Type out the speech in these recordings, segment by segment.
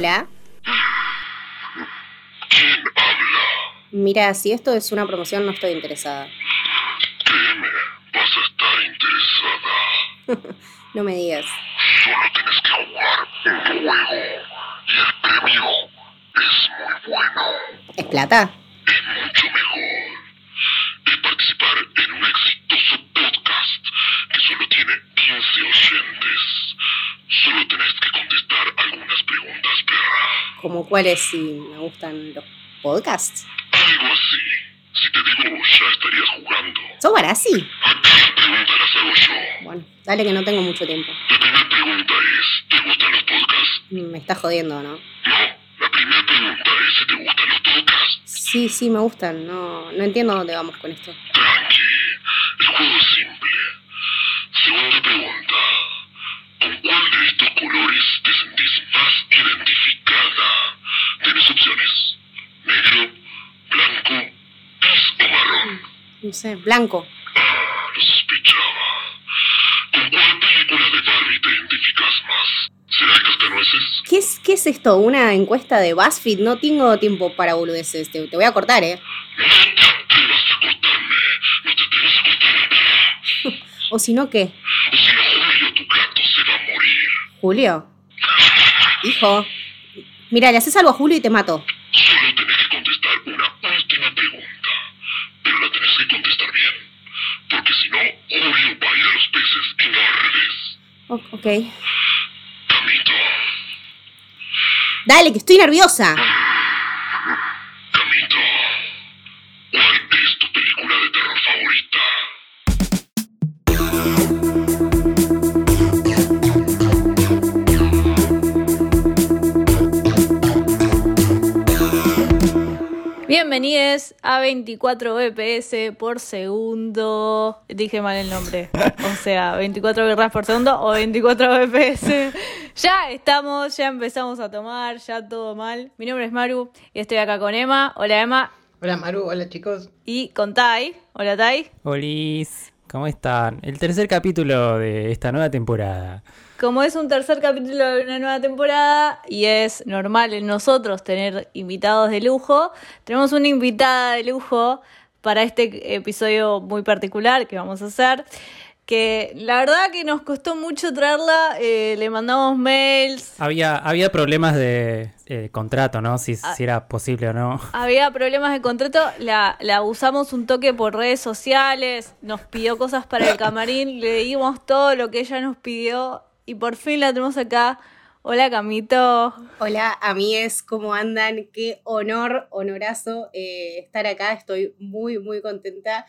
Hola. ¿Quién habla? Mira, si esto es una promoción, no estoy interesada. Créeme, vas a estar interesada. No me digas. Solo tienes que jugar un juego. Y el premio es muy bueno. ¿Es plata? Cuáles si me gustan los podcasts? Algo así. Si te digo, ya estarías jugando. ¿Sos Barassi? Acá las preguntas las hago yo. Bueno, dale que no tengo mucho tiempo. La primera pregunta es, ¿te gustan los podcasts? Me estás jodiendo, ¿no? No, la primera pregunta es si te gustan los podcasts. Sí, sí, me gustan. No, no entiendo dónde vamos con esto. Sé, blanco. Ah, lo sospechaba. ¿Con cuál película de Barbie te identificas más? ¿Será el cascanueces? ¿Qué es, ¿Qué es esto? ¿Una encuesta de BuzzFeed? No tengo tiempo para boludeces. Te, te voy a cortar, ¿eh? No te atrevas a cortarme. No te atrevas a cortarme. O si no, ¿qué? O si no, Julio, tu gato se va a morir. ¿Julio? Hijo. Mira, le haces algo a Julio y te mato. Ok. Dale, que estoy nerviosa. Bienvenidos a 24 BPS por segundo. Dije mal el nombre. O sea, 24 birras por segundo o 24 BPS. Ya estamos, ya empezamos a tomar, ya todo mal. Mi nombre es Maru y estoy acá con Emma. Hola Emma. Hola Maru, hola chicos. Y con Tai. Hola Tai. Olis, ¿cómo están? El tercer capítulo de esta nueva temporada. Como es un tercer capítulo de una nueva temporada y es normal en nosotros tener invitados de lujo, tenemos una invitada de lujo para este episodio muy particular que vamos a hacer. Que la verdad que nos costó mucho traerla, eh, le mandamos mails, Había, había problemas de eh, contrato, ¿no? Si, Ah. si era posible o no. había problemas de contrato, la, la usamos un toque por redes sociales, nos pidió cosas para el camarín, le dimos todo lo que ella nos pidió y por fin la tenemos acá. Hola Camito. Hola, amigues, ¿cómo andan? Qué honor, honorazo eh, estar acá. Estoy muy, muy contenta.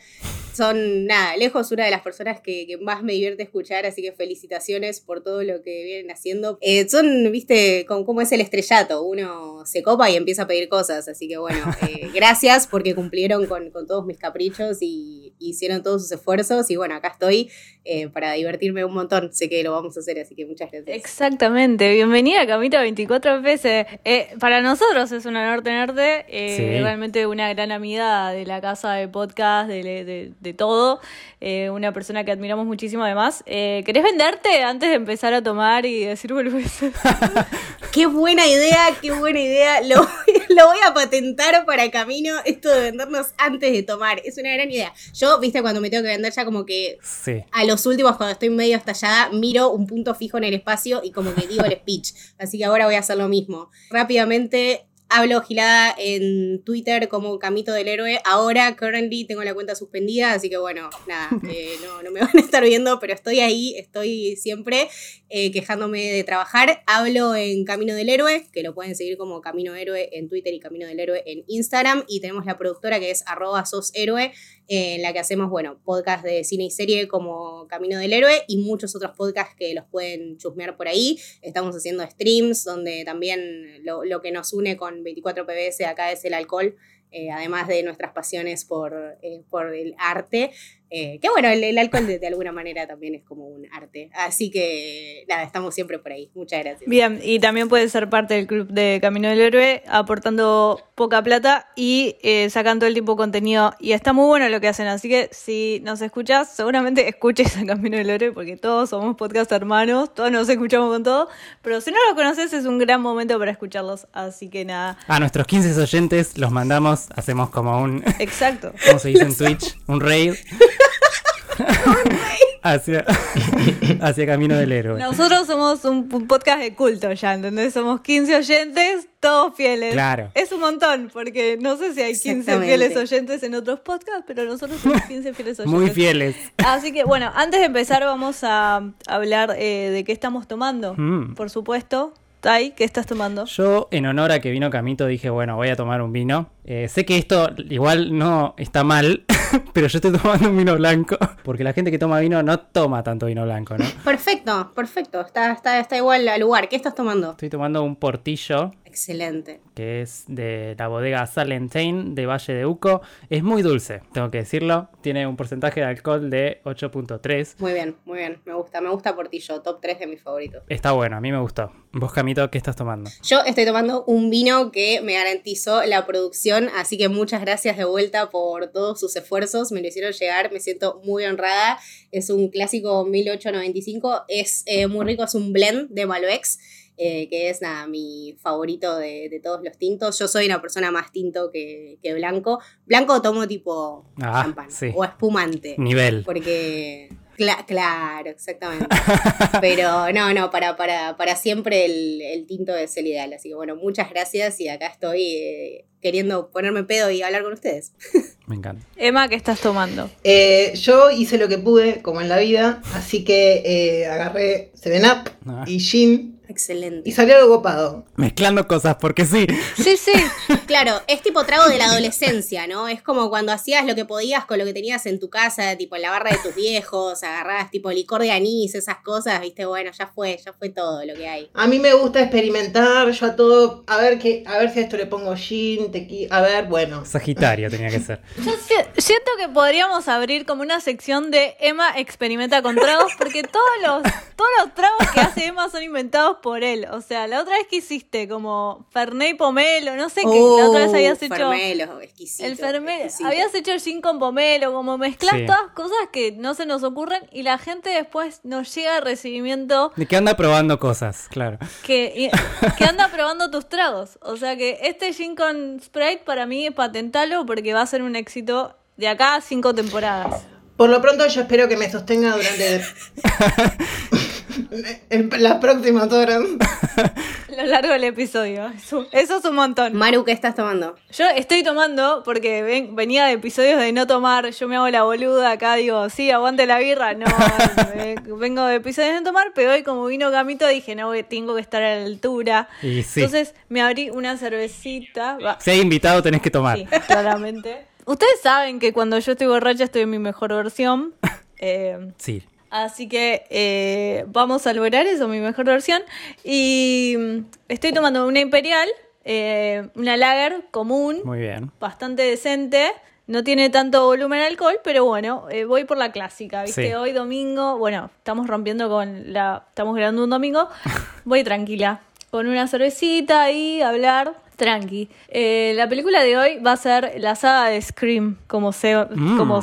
Son, nada, lejos una de las personas que, que más me divierte escuchar, así que felicitaciones por todo lo que vienen haciendo. Eh, son, viste, con cómo es el estrellato. Uno se copa y empieza a pedir cosas, así que bueno, eh, gracias porque cumplieron con, con todos mis caprichos y hicieron todos sus esfuerzos. Y bueno, acá estoy eh, para divertirme un montón. Sé que lo vamos a hacer, así que muchas gracias. Exactamente, bienvenida Camita 24 veces. Eh, para nosotros es un honor tenerte, eh, Sí. realmente una gran amiga de la casa de podcast, de, de- de todo, eh, una persona que admiramos muchísimo además. Eh, ¿Querés venderte antes de empezar a tomar y decir boludeces? Qué buena idea, qué buena idea. Lo voy, lo voy a patentar para camino, esto de vendernos antes de tomar. Es una gran idea. Yo, viste, cuando me tengo que vender ya como que Sí. a los últimos, cuando estoy medio estallada, miro un punto fijo en el espacio y como que digo el speech. Así que ahora voy a hacer lo mismo. Rápidamente. Hablo gilada en Twitter como Camito del Héroe. Ahora, currently, tengo la cuenta suspendida, así que bueno, nada, eh, no, no me van a estar viendo, pero estoy ahí, estoy siempre eh, quejándome de trabajar. Hablo en Camino del Héroe, que lo pueden seguir como Camino Héroe en Twitter y Camino del Héroe en Instagram. Y tenemos la productora que es arroba sos héroe, en la que hacemos, bueno, podcast de cine y serie como Camino del Héroe y muchos otros podcasts que los pueden chusmear por ahí. Estamos haciendo streams donde también lo, lo que nos une con 24 PBS acá es el alcohol. eh, además de nuestras pasiones por, eh, por el arte. Eh, que bueno, el, el alcohol de, de alguna manera también es como un arte. Así que nada, estamos siempre por ahí. Muchas gracias. Bien, y también puedes ser parte del club de Camino del Héroe aportando poca plata y eh, sacando todo el tiempo contenido. Y está muy bueno lo que hacen, así que si nos escuchas, seguramente escuches a Camino del Héroe porque todos somos podcast hermanos, todos nos escuchamos con todo. Pero si no los conoces, es un gran momento para escucharlos. Así que nada, A nuestros 15 oyentes los mandamos, hacemos como un, exacto. ¿cómo se dice en Twitch? Un raid. hacia, hacia Camino del Héroe. Nosotros somos un, un podcast de culto ya, ¿entendés? Somos 15 oyentes, todos fieles. Claro. Es un montón, porque no sé si hay 15 Exactamente. fieles oyentes en otros podcasts, pero nosotros somos 15 fieles oyentes. Muy fieles. Así que bueno, antes de empezar vamos a hablar eh, de qué estamos tomando. Mm. Por supuesto. Tai, ¿qué estás tomando? Yo, en honor a que vino Camito, dije, bueno, voy a tomar un vino. Eh, sé que esto igual no está mal, pero yo estoy tomando un vino blanco. Porque la gente que toma vino no toma tanto vino blanco, ¿no? Perfecto, perfecto. Está, está, está igual al lugar. ¿Qué estás tomando? Estoy tomando un portillo Excelente. que es de la bodega Salentain de Valle de Uco. Es muy dulce, tengo que decirlo. Tiene un porcentaje de alcohol de 8.3. Muy bien, muy bien. Me gusta, me gusta Portillo. Top 3 de mis favoritos. Está bueno, a mí me gustó. Vos, Camito, ¿qué estás tomando? Yo estoy tomando un vino que me garantizó la producción, así que muchas gracias de vuelta por todos sus esfuerzos. Me lo hicieron llegar, me siento muy honrada. Es un clásico 1895, es eh, muy rico, es un blend de Malbecs. Eh, que es nada, mi favorito de, de todos los tintos. Yo soy una persona más tinto que, que blanco. Blanco tomo tipo Ah, champán sí. o espumante. Nivel. Porque, cla- claro, exactamente. Pero no, no, para, para, para siempre el, el tinto es el ideal. Así que bueno, muchas gracias y acá estoy eh, queriendo ponerme pedo y hablar con ustedes. Me encanta. Emma, ¿qué estás tomando? Eh, yo hice lo que pude, como en la vida, así que eh, agarré 7-Up Ah. y Gin Excelente. y salió algo copado. Mezclando cosas, porque sí. Sí, sí. Claro, es tipo trago de la adolescencia, ¿no? Es como cuando hacías lo que podías con lo que tenías en tu casa, tipo en la barra de tus viejos, agarrabas tipo licor de anís, esas cosas, viste, bueno, ya fue, ya fue todo lo que hay. A mí me gusta experimentar, yo a todo, a ver qué, a ver si a esto le pongo Gin, tequila, a ver, bueno. Sagitario tenía que ser. Yo si- siento que podríamos abrir como una sección de Emma experimenta con tragos, porque todos los, todos los tragos que hace Emma son inventados por él. O sea, la otra vez que hiciste como Fernet y Pomelo, no sé qué, la otra vez habías Uh, hecho... Fermelo, exquisito. El Fernet, exquisito. habías hecho el gin con pomelo, como mezclar Sí. todas cosas que no se nos ocurren y la gente después nos llega el recibimiento De que anda probando cosas, claro. que, que anda probando tus tragos. O sea que este gin con Sprite para mí patentalo porque va a ser un éxito de acá a cinco temporadas. Por lo pronto yo espero que me sostenga durante el- las próximas horas. A lo largo del episodio. Eso, eso es un montón. Maru, ¿qué estás tomando? Yo estoy tomando, porque ven- venía de episodios de no tomar, yo me hago la boluda, acá digo, sí, aguante la birra, no, eh, vengo de episodios de no tomar, pero hoy como vino Camito dije, no, que tengo que estar a la altura. Y sí. Entonces me abrí una cervecita, va, Si hay invitado, tenés que tomar. sí, claramente. Ustedes saben que cuando yo estoy borracha estoy en mi mejor versión. eh, Sí. Así que eh, vamos a lograr eso, mi mejor versión. Y mm, estoy tomando una imperial, eh, una lager común, Muy bien. bastante decente. No tiene tanto volumen de alcohol, pero bueno, eh, voy por la clásica, ¿viste? Sí. Hoy domingo, bueno, estamos rompiendo con la... Estamos grabando un domingo, voy tranquila, con una cervecita y hablar tranqui. Eh, la película de hoy va a ser la saga de Scream, como se... Mm, Como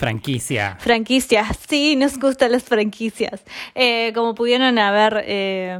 franquicia. Franquicias, sí, nos gustan las franquicias. Eh, como pudieron haber eh,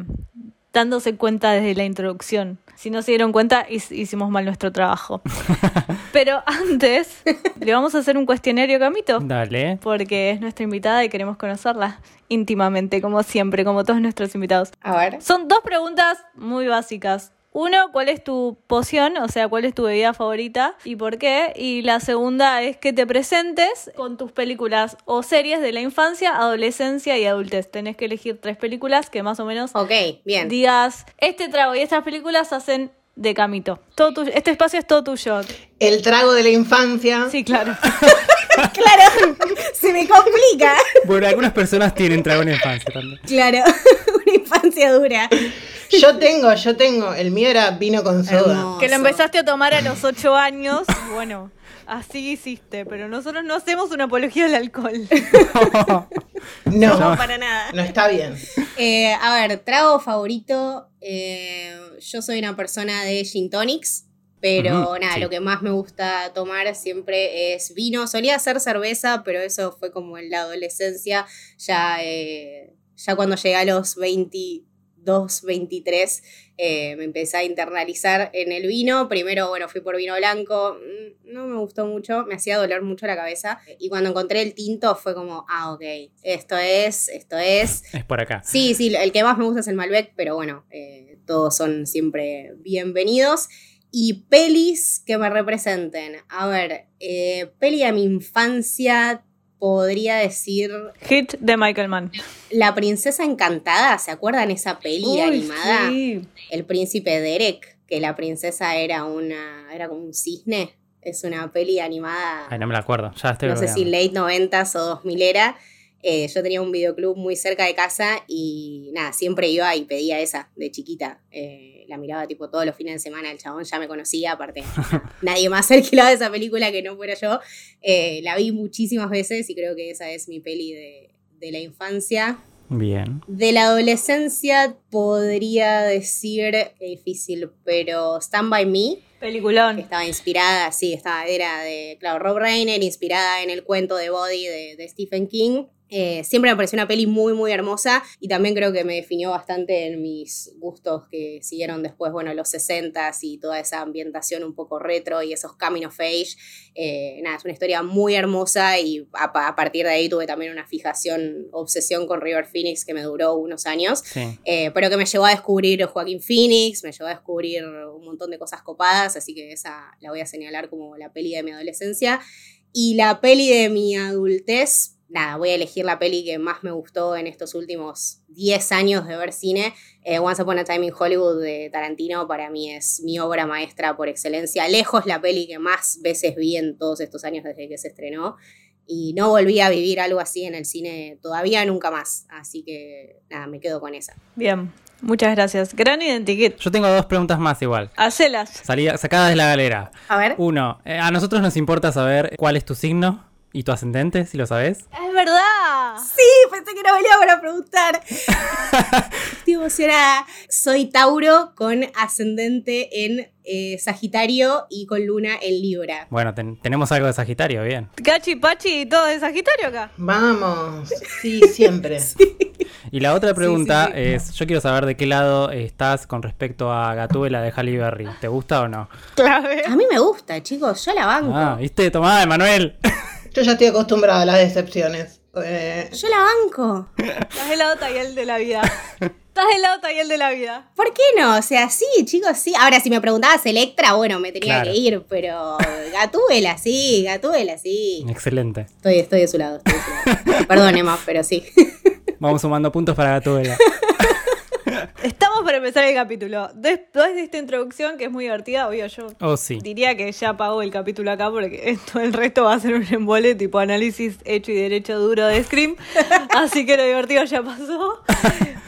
dándose cuenta desde la introducción. Si no se dieron cuenta, hic- hicimos mal nuestro trabajo. Pero antes, le vamos a hacer un cuestionario, Camito, Dale. porque es nuestra invitada y queremos conocerla íntimamente, como siempre, como todos nuestros invitados. A ver. Son dos preguntas muy básicas. Uno, ¿cuál es tu poción? O sea, ¿cuál es tu bebida favorita y por qué? Y la segunda es que te presentes con tus películas o series de la infancia, adolescencia y adultez. Tenés que elegir tres películas que más o menos Ok, bien. digas, este trago y estas películas hacen de camito. Todo tuyo- este espacio es todo tuyo. El trago de la infancia. Sí, claro. claro, se me complica. Bueno, algunas personas tienen trago en infancia también. Claro, una infancia dura. Yo tengo, yo tengo. El mío era vino con soda. Hermoso. Que lo empezaste a tomar a los 8 años. Bueno, así hiciste. Pero nosotros no hacemos una apología al alcohol. No, No, para nada. no está bien. Eh, a ver, trago favorito. Eh, yo soy una persona de gin tonics, pero nada, sí. lo que más me gusta tomar siempre es vino. Solía hacer cerveza, pero eso fue como en la adolescencia. Ya, eh, ya cuando llegué a los 22, 23, eh, me empecé a internalizar en el vino. Primero, bueno, fui por vino blanco. mm, No me gustó mucho, me hacía doler mucho la cabeza. Y cuando encontré el tinto fue como, ah, ok, esto es, esto es. Es por acá. Sí, sí, el que más me gusta es el Malbec, pero bueno, eh, todos son siempre bienvenidos. Y pelis que me representen. A ver, eh, peli de mi infancia, podría decir Hit de Michael Mann. La Princesa Encantada, ¿se acuerdan esa peli Uy, animada? sí. El Príncipe Derek, que la princesa era una, era como un cisne. Es una peli animada Ay, no me la acuerdo. Ya estoy no sé si late 90s o 2000 era. Eh, yo tenía un videoclub muy cerca de casa y nada, siempre iba y pedía esa de chiquita. Eh, la miraba tipo todos los fines de semana, el chabón ya me conocía, aparte nadie más alquilaba esa película que no fuera yo. Eh, la vi muchísimas veces y creo que esa es mi peli de, de la infancia. Bien. De la adolescencia podría decir, qué difícil, pero Stand By Me, que Peliculón. estaba inspirada, sí, estaba, era de, claro, Rob Reiner, inspirada en el cuento de Body de, de Stephen King. Eh, siempre me pareció una peli muy, muy hermosa y también creo que me definió bastante en mis gustos que siguieron después, bueno, los 60s y toda esa ambientación un poco retro y esos coming of age. Eh, nada, es una historia muy hermosa y a, pa- a partir de ahí tuve también una fijación, obsesión con River Phoenix que me duró unos años. Sí. Eh, pero que me llevó a descubrir Joaquín Phoenix, me llevó a descubrir un montón de cosas copadas, así que esa la voy a señalar como la peli de mi adolescencia. Y la peli de mi adultez, nada, voy a elegir la peli que más me gustó en estos últimos 10 años de ver cine. Eh, Once Upon a Time in Hollywood de Tarantino para mí es mi obra maestra por excelencia. Lejos la peli que más veces vi en todos estos años desde que se estrenó. Y no volví a vivir algo así en el cine todavía nunca más. Así que nada, me quedo con esa. Bien. Muchas gracias. Gran identikit. Yo tengo dos preguntas más igual. Hacelas. Salida, sacadas de la galera. A ver. Uno, eh, a nosotros nos importa saber cuál es tu signo y tu ascendente, si lo sabes. Es verdad. Sí, pensé que no venía para preguntar. Estoy emocionada. Soy Tauro con ascendente en eh, Sagitario y con luna en Libra. Bueno, ten- tenemos algo de Sagitario, bien. Cachi, Pachi y todo de Sagitario acá. Vamos. Sí, siempre. Y la otra pregunta sí, sí. es, yo quiero saber de qué lado estás con respecto a Gatúbela de Halle Berry. ¿Te gusta o no? Clave. A mí me gusta, chicos. Yo la banco. Ah, ¿viste? Tomá, Emanuel. Yo ya estoy acostumbrada a las decepciones. Eh, Yo la banco. Estás del lado Tayel de la vida. Estás del lado Tayel de la vida. ¿Por qué no? O sea, sí, chicos, sí. Ahora, si me preguntabas Electra, bueno, me tenía Claro. que ir, pero Gatúbela, sí, Gatúbela, sí. Excelente. Estoy, estoy de su lado, estoy de su lado. Perdón, Emma, pero sí. Vamos sumando puntos para Gatúbela. Estamos para empezar el capítulo. Después de esta introducción, que es muy divertida, obvio, yo Oh, sí. diría que ya pago el capítulo acá porque todo el resto va a ser un embole tipo análisis hecho y derecho duro de Scream. Así que lo divertido ya pasó.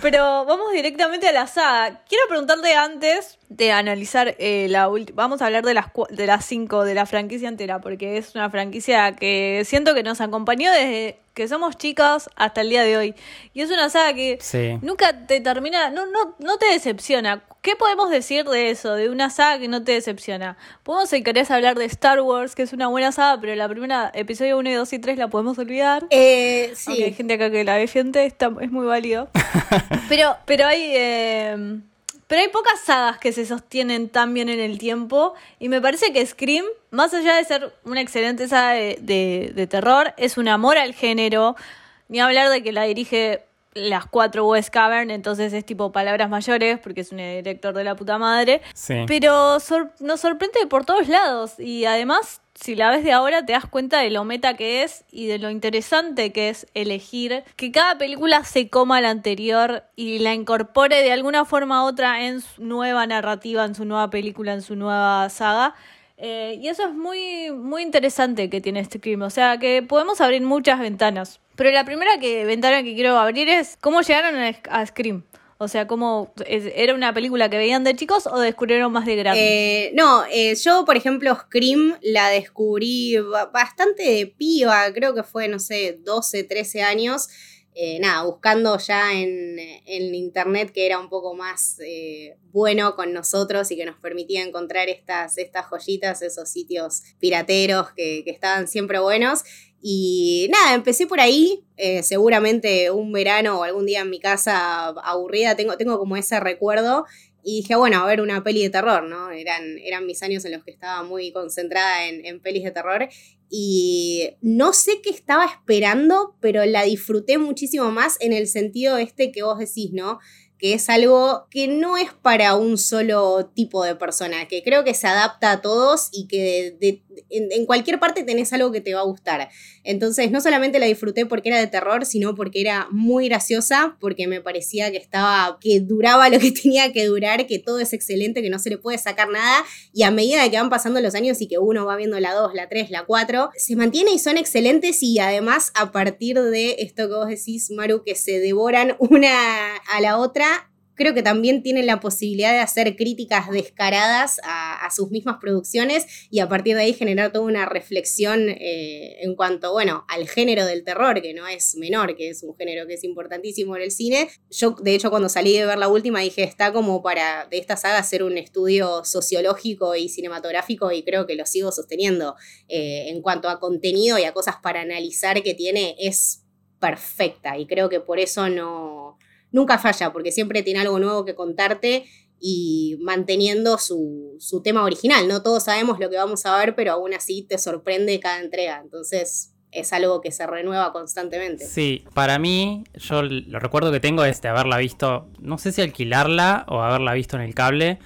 Pero vamos directamente a la saga. Quiero preguntarte antes de analizar eh, la última. Vamos a hablar de las, cua- de las cinco de la franquicia entera, porque es una franquicia que siento que nos acompañó desde que somos chicas hasta el día de hoy. Y es una saga que Sí. nunca te termina, no, no, no te decepciona. ¿Qué podemos decir de eso, de una saga que no te decepciona? Podemos, si querés, hablar de Star Wars, que es una buena saga, pero la primera, episodio 1 y 2 y 3, la podemos olvidar. Eh, sí. Aunque hay gente acá que la defiende, está, es muy válido. pero, pero hay. eh, pero hay pocas sagas que se sostienen tan bien en el tiempo. Y me parece que Scream, más allá de ser una excelente saga de, de- de terror, es un amor al género. Ni hablar de que la dirige las cuatro Wes Cavern, entonces es tipo palabras mayores, porque es un director de la puta madre. Sí. Pero sor- nos sorprende por todos lados y además, si la ves de ahora, te das cuenta de lo meta que es y de lo interesante que es elegir que cada película se coma la anterior y la incorpore de alguna forma u otra en su nueva narrativa, en su nueva película, en su nueva saga. Eh, y eso es muy, muy interesante que tiene este Scream. O sea, que podemos abrir muchas ventanas. Pero la primera que, ventana que quiero abrir es cómo llegaron a Scream. O sea, ¿cómo era una película que veían de chicos o descubrieron más de grandes? Eh, no, eh, yo, por ejemplo, Scream la descubrí bastante de piba, creo que fue, no sé, 12, 13 años. Eh, nada, buscando ya en, internet que era un poco más bueno con nosotros y que nos permitía encontrar estas, estas joyitas, esos sitios pirateros que, que estaban siempre buenos. Y nada, empecé por ahí, eh, seguramente un verano o algún día en mi casa aburrida, tengo, tengo como ese recuerdo. Y dije, bueno, a ver una peli de terror, ¿no? Eran, eran mis años en los que estaba muy concentrada en, en pelis de terror. Y no sé qué estaba esperando, pero la disfruté muchísimo más en el sentido este que vos decís, ¿no? Que es algo que no es para un solo tipo de persona, que creo que se adapta a todos y que en, cualquier parte tenés algo que te va a gustar. Entonces, no solamente la disfruté porque era de terror, sino porque era muy graciosa, porque me parecía que estaba, que duraba lo que tenía que durar, que todo es excelente, que no se le puede sacar nada, y a medida que van pasando los años y que uno va viendo la 2, la 3, la 4, se mantiene y son excelentes y además a partir de esto que vos decís, Maru, que se devoran una a la otra, creo que también tienen la posibilidad de hacer críticas descaradas a, sus mismas producciones y a partir de ahí generar toda una reflexión eh, en cuanto, bueno, al género del terror, que no es menor, que es un género que es importantísimo en el cine. Yo, de hecho, cuando salí de ver la última dije, está como para de esta saga hacer un estudio sociológico y cinematográfico y creo que lo sigo sosteniendo. Eh, en cuanto a contenido y a cosas para analizar que tiene, es perfecta y creo que por eso no nunca falla, porque siempre tiene algo nuevo que contarte y manteniendo su, tema original. No todos sabemos lo que vamos a ver, pero aún así te sorprende cada entrega. Entonces es algo que se renueva constantemente. Sí, para mí, yo lo recuerdo que tengo es de haberla visto, no sé si alquilarla o haberla visto en el cable.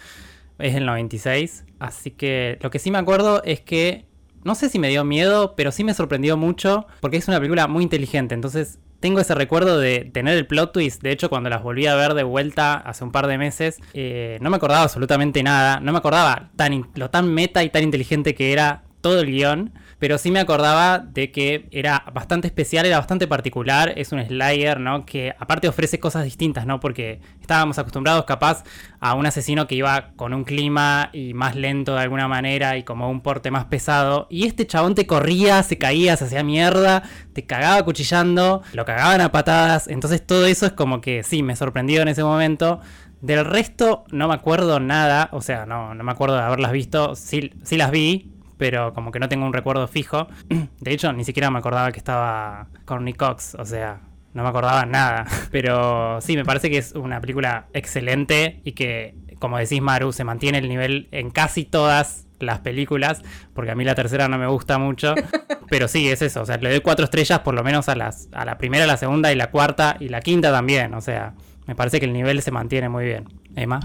Es el 96. Así que lo que sí me acuerdo es que no sé si me dio miedo, pero sí me sorprendió mucho porque es una película muy inteligente. Entonces tengo ese recuerdo de tener el plot twist. De hecho, cuando las volví a ver de vuelta hace un par de meses, eh, no me acordaba absolutamente nada. No me acordaba tan lo tan meta y tan inteligente que era todo el guion pero sí me acordaba de que era bastante especial, era bastante particular, es un Slayer, ¿no? Que aparte ofrece cosas distintas, ¿no? Porque estábamos acostumbrados capaz a un asesino que iba con un clima y más lento de alguna manera y como un porte más pesado, y este chabón te corría, se caía, se hacía mierda, te cagaba cuchillando, lo cagaban a patadas, entonces todo eso es como que sí, me sorprendió en ese momento. Del resto no me acuerdo nada, o sea, no, no me acuerdo de haberlas visto, sí, sí las vi, pero como que no tengo un recuerdo fijo. De hecho, ni siquiera me acordaba que estaba Corny Cox, o sea, no me acordaba nada. Pero sí, me parece que es una película excelente y que, como decís Maru, se mantiene el nivel en casi todas las películas, porque a mí la tercera no me gusta mucho, pero sí, es eso, o sea, le doy cuatro estrellas por lo menos a, las, a la primera, la segunda y la cuarta y la quinta también, o sea, me parece que el nivel se mantiene muy bien. Emma.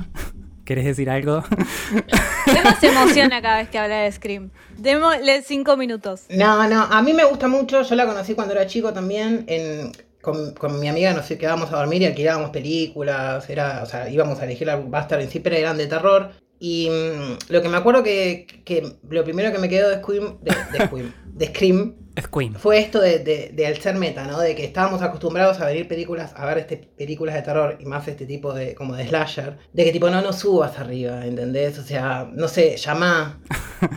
¿Querés decir algo? Emma se emociona cada vez que habla de Scream. Démosle cinco minutos. No, no, a mí me gusta mucho. Yo la conocí cuando era chico también. con, mi amiga nos quedábamos a dormir y alquilábamos películas. Era, o sea, íbamos a elegir la Bastard en sí, pero eran de terror. Y mm, lo que me acuerdo que, que, lo primero que me quedó de Scream, de, de Scream fue esto de, de, al ser meta, ¿no? De que estábamos acostumbrados a ver películas, a ver este, películas de terror y más este tipo de, como de slasher, de que tipo no nos subas arriba, ¿entendés? O sea, no sé, llama.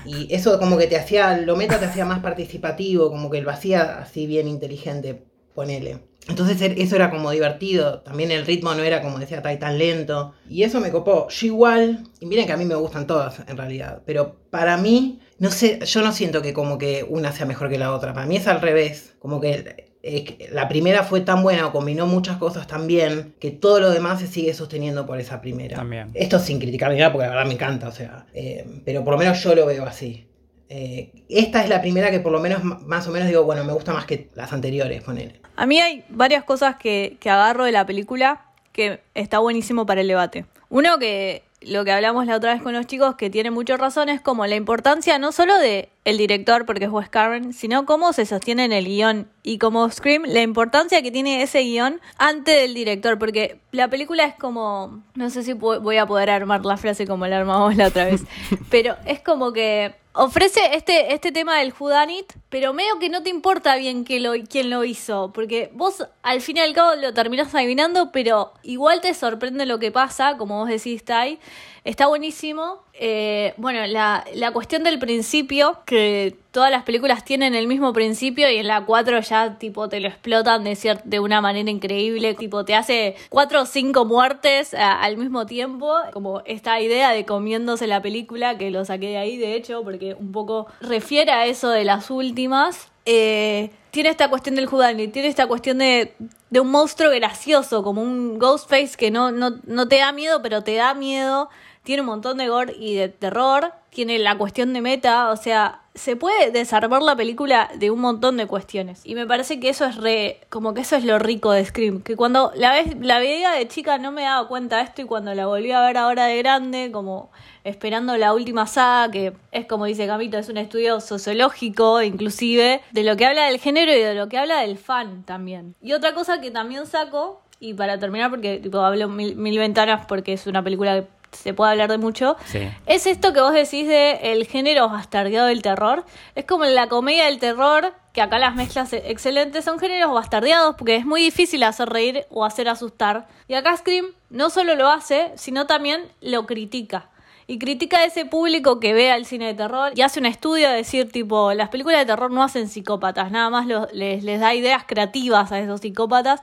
Y eso como que te hacía, lo meta te hacía más participativo, como que lo hacía así bien inteligente, ponele. Entonces er, eso era como divertido, también el ritmo no era como decía tan lento. Y eso me copó. Yo igual, y miren que a mí me gustan todas en realidad, pero para mí no sé, yo no siento que como que una sea mejor que la otra. Para mí es al revés. Como que eh, la primera fue tan buena o combinó muchas cosas tan bien que todo lo demás se sigue sosteniendo por esa primera. También. Esto sin criticar ni nada porque la verdad me encanta, o sea. Eh, pero por lo menos yo lo veo así. Eh, esta es la primera que por lo menos más o menos digo, bueno, me gusta más que las anteriores, ponele. A mí hay varias cosas que, que agarro de la película que está buenísimo para el debate. Uno que lo que hablamos la otra vez con los chicos, que tiene muchas razones, como la importancia no solo de el director, porque es Wes Craven, sino cómo se sostiene en el guion. Y como Scream, la importancia que tiene ese guion antes del director, porque la película es como, no sé si voy a poder armar la frase como la armamos la otra vez, pero es como que ofrece este, este tema del Judanit, pero medio que no te importa bien que lo, quién lo hizo, porque vos al fin y al cabo lo terminás adivinando, pero igual te sorprende lo que pasa, como vos decís, Tai. Está buenísimo. Eh, bueno, la, la, cuestión del principio, que todas las películas tienen el mismo principio y en la 4 ya tipo te lo explotan de, de una manera increíble, tipo te hace cuatro o cinco muertes al mismo tiempo, como esta idea de comiéndose la película, que lo saqué de ahí de hecho, porque un poco refiere a eso de las últimas. Eh, tiene esta cuestión del Houdini, tiene esta cuestión de, de un monstruo gracioso, como un Ghostface que no, no, no te da miedo, pero te da miedo tiene un montón de gore y de terror, tiene la cuestión de meta, o sea, se puede desarmar la película de un montón de cuestiones. Y me parece que eso es re, como que eso es lo rico de Scream, que cuando la vez la veía de chica no me daba cuenta de esto y cuando la volví a ver ahora de grande, como esperando la última saga, que es como dice Camito, es un estudio sociológico inclusive, de lo que habla del género y de lo que habla del fan también. Y otra cosa que también saco, y para terminar, porque tipo hablo mil, mil ventanas porque es una película que se puede hablar de mucho, es esto que vos decís de el género bastardeado del terror. Es como la comedia del terror, que acá las mezclas excelentes son géneros bastardeados, porque es muy difícil hacer reír o hacer asustar. Y acá Scream no solo lo hace, sino también lo critica. Y critica a ese público que ve al cine de terror y hace un estudio de decir, tipo, las películas de terror no hacen psicópatas, nada más les, les da ideas creativas a esos psicópatas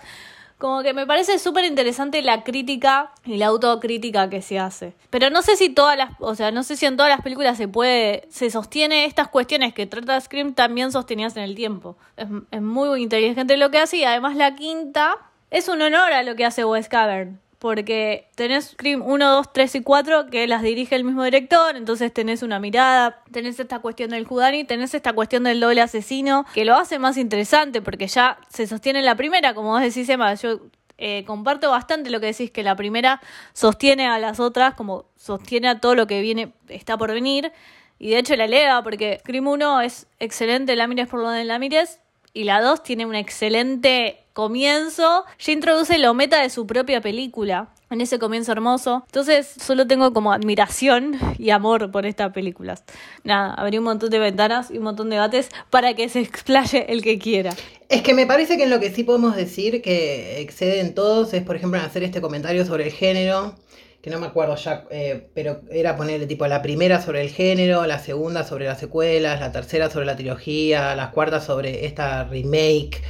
como que me parece súper interesante la crítica y la autocrítica que se hace. Pero no sé si todas las, o sea, no sé si en todas las películas se puede, se sostiene estas cuestiones que trata Scream también sostenidas en el tiempo. Es, es muy inteligente lo que hace y además la quinta es un honor a lo que hace Wes Cavern porque tenés Scream 1, 2, 3 y 4 que las dirige el mismo director, entonces tenés una mirada, tenés esta cuestión del Judani, tenés esta cuestión del doble asesino, que lo hace más interesante porque ya se sostiene en la primera, como vos decís, Emma, yo eh, comparto bastante lo que decís, que la primera sostiene a las otras, como sostiene a todo lo que viene, está por venir, y de hecho la eleva, porque Scream 1 es excelente, la por donde la mires, y la 2 tiene un excelente comienzo. Ya introduce lo meta de su propia película. En ese comienzo hermoso. Entonces, solo tengo como admiración y amor por estas películas. Nada, abrí un montón de ventanas y un montón de debates para que se explaye el que quiera. Es que me parece que en lo que sí podemos decir que exceden todos es, por ejemplo, en hacer este comentario sobre el género que no me acuerdo ya, eh, pero era ponerle tipo la primera sobre el género, la segunda sobre las secuelas, la tercera sobre la trilogía, la cuarta sobre esta remake,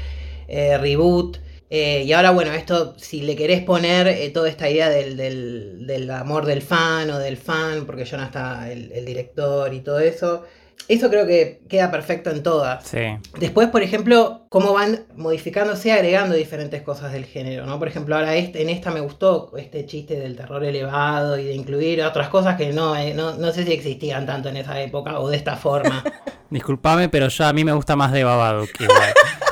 eh, reboot. Eh, y ahora, bueno, esto, si le querés poner toda esta idea del, del, amor del fan o del fan, porque Jonah está el, el director y todo eso, eso creo que queda perfecto en todas. Sí. Después, por ejemplo, cómo van modificándose, agregando diferentes cosas del género, ¿no? Por ejemplo, ahora este, en esta me gustó este chiste del terror elevado y de incluir otras cosas que no, eh, no, no sé si existían tanto en esa época o de esta forma. Disculpame, pero yo a mí me gusta más de que igual.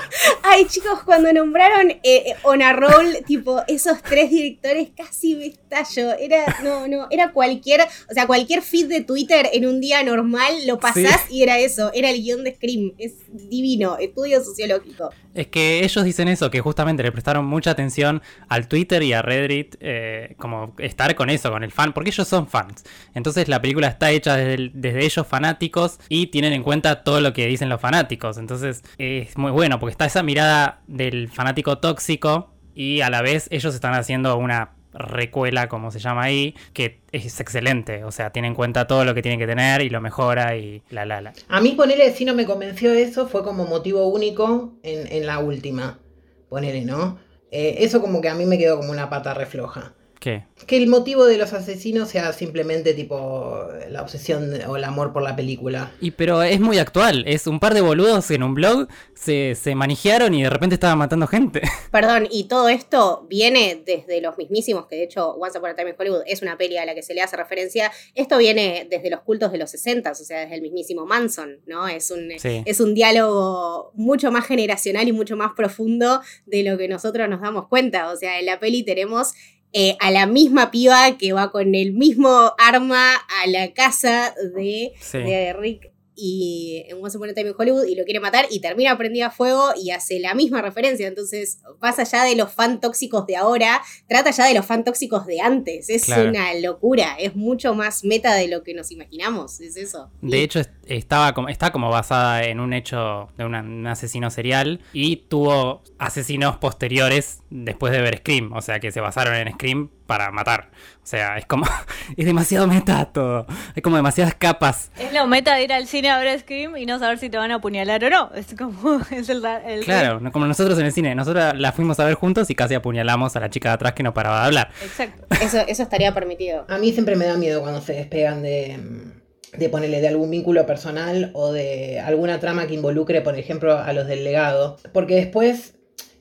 Ay, chicos, cuando nombraron eh, eh, On a Roll, tipo, esos tres directores, casi me estallo. Era, no, no, era cualquier, o sea, cualquier feed de Twitter en un día normal lo pasás y era eso, era el guion de Scream. Es divino, estudio sociológico. Es que ellos dicen eso, que justamente le prestaron mucha atención al Twitter y a Reddit, eh, como estar con eso, con el fan, porque ellos son fans. Entonces la película está hecha desde, desde ellos fanáticos y tienen en cuenta todo lo que dicen los fanáticos. Entonces es muy bueno, porque está esa mirada del fanático tóxico y a la vez ellos están haciendo una recuela, como se llama ahí, que es excelente. O sea, tiene en cuenta todo lo que tiene que tener y lo mejora y la la la. A mí ponerle, si no me convenció eso, fue como motivo único en, la última. Ponele, ¿no? Eh, eso como que a mí me quedó como una pata refloja. ¿Qué? Que el motivo de los asesinos sea simplemente tipo la obsesión o el amor por la película. Y pero es muy actual, es un par de boludos en un blog, se, se manijearon y de repente estaban matando gente. Perdón, y todo esto viene desde los mismísimos, que de hecho Once Upon a Time in Hollywood es una peli a la que se le hace referencia, esto viene desde los cultos de los 60, o sea, desde el mismísimo Manson, ¿no? Es un, es un diálogo mucho más generacional y mucho más profundo de lo que nosotros nos damos cuenta, o sea, en la peli tenemos eh, a la misma piba que va con el mismo arma a la casa de, Rick y en Once Upon a Time in Hollywood y lo quiere matar y termina prendida a fuego y hace la misma referencia. Entonces, más allá de los fan tóxicos de ahora, trata ya de los fan tóxicos de antes. Es Claro. una locura, es mucho más meta de lo que nos imaginamos, es eso. De hecho, est- estaba como, está como basada en un hecho de una- un asesino serial y tuvo asesinos posteriores después de ver Scream. O sea, que se basaron en Scream para matar. O sea, es como. Es demasiado meta todo. Hay como demasiadas capas. Es lo meta de ir al cine a ver Scream y no saber si te van a apuñalar o no. Es como. Es el, el- Claro, como nosotros en el cine. Nosotros la fuimos a ver juntos y casi apuñalamos a la chica de atrás que no paraba de hablar. Exacto. Eso, eso estaría permitido. A mí siempre me da miedo cuando se despegan de, de ponerle de algún vínculo personal o de alguna trama que involucre, por ejemplo, a los del legado. Porque después,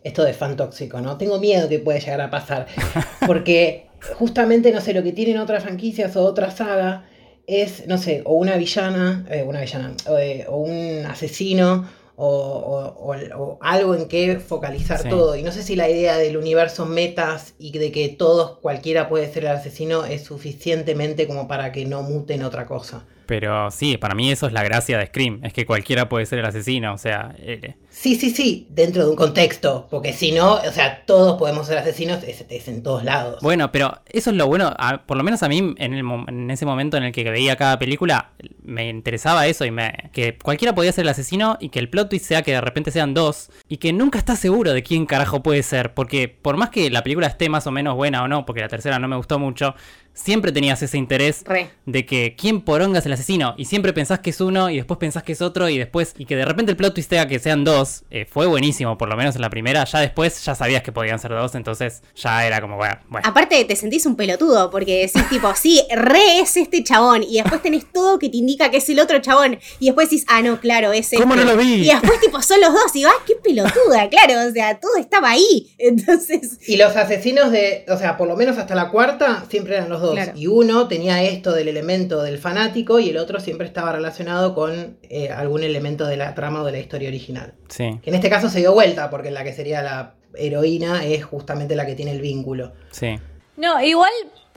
esto de fan tóxico, ¿no? Tengo miedo que puede llegar a pasar. Porque justamente, no sé, lo que tienen otras franquicias o otra saga es, no sé, o una villana, eh, una villana, o, eh, o un asesino. O, o- o- o algo en que focalizar Sí. todo. Y no sé si la idea del universo metas y de que todos, cualquiera puede ser el asesino, es suficientemente como para que no muten otra cosa. Pero sí, para mí eso es la gracia de Scream. Es que cualquiera puede ser el asesino. O sea, eh, Sí, sí, sí, dentro de un contexto, porque si no, o sea, todos podemos ser asesinos, es, es en todos lados. Bueno, pero eso es lo bueno, a- por lo menos a mí en, el en ese momento en el que veía cada película, me interesaba eso y me que cualquiera podía ser el asesino y que el plot twist sea que de repente sean dos y que nunca estás seguro de quién carajo puede ser, porque por más que la película esté más o menos buena o no, porque la tercera no me gustó mucho, siempre tenías ese interés Re. de que quién poronga es el asesino y siempre pensás que es uno y después pensás que es otro y después y que de repente el plot twist sea que sean dos eh, fue buenísimo por lo menos en la primera ya después ya sabías que podían ser dos entonces ya era como bueno, bueno. Aparte te sentís un pelotudo porque decís tipo, sí, re es este chabón y después tenés todo que te indica que es el otro chabón y después decís, ah, no, claro, es este. ¿Cómo no lo vi? Y después tipo, son los dos y vas, qué pelotuda, claro, o sea, todo estaba ahí. Entonces, Y los asesinos de, o sea, por lo menos hasta la cuarta, siempre eran los dos. Claro. Y uno tenía esto del elemento del fanático y el otro siempre estaba relacionado con eh, algún elemento de la trama o de la historia original. Sí, Que en este caso se dio vuelta, porque la que sería la heroína es justamente la que tiene el vínculo. sí. No, igual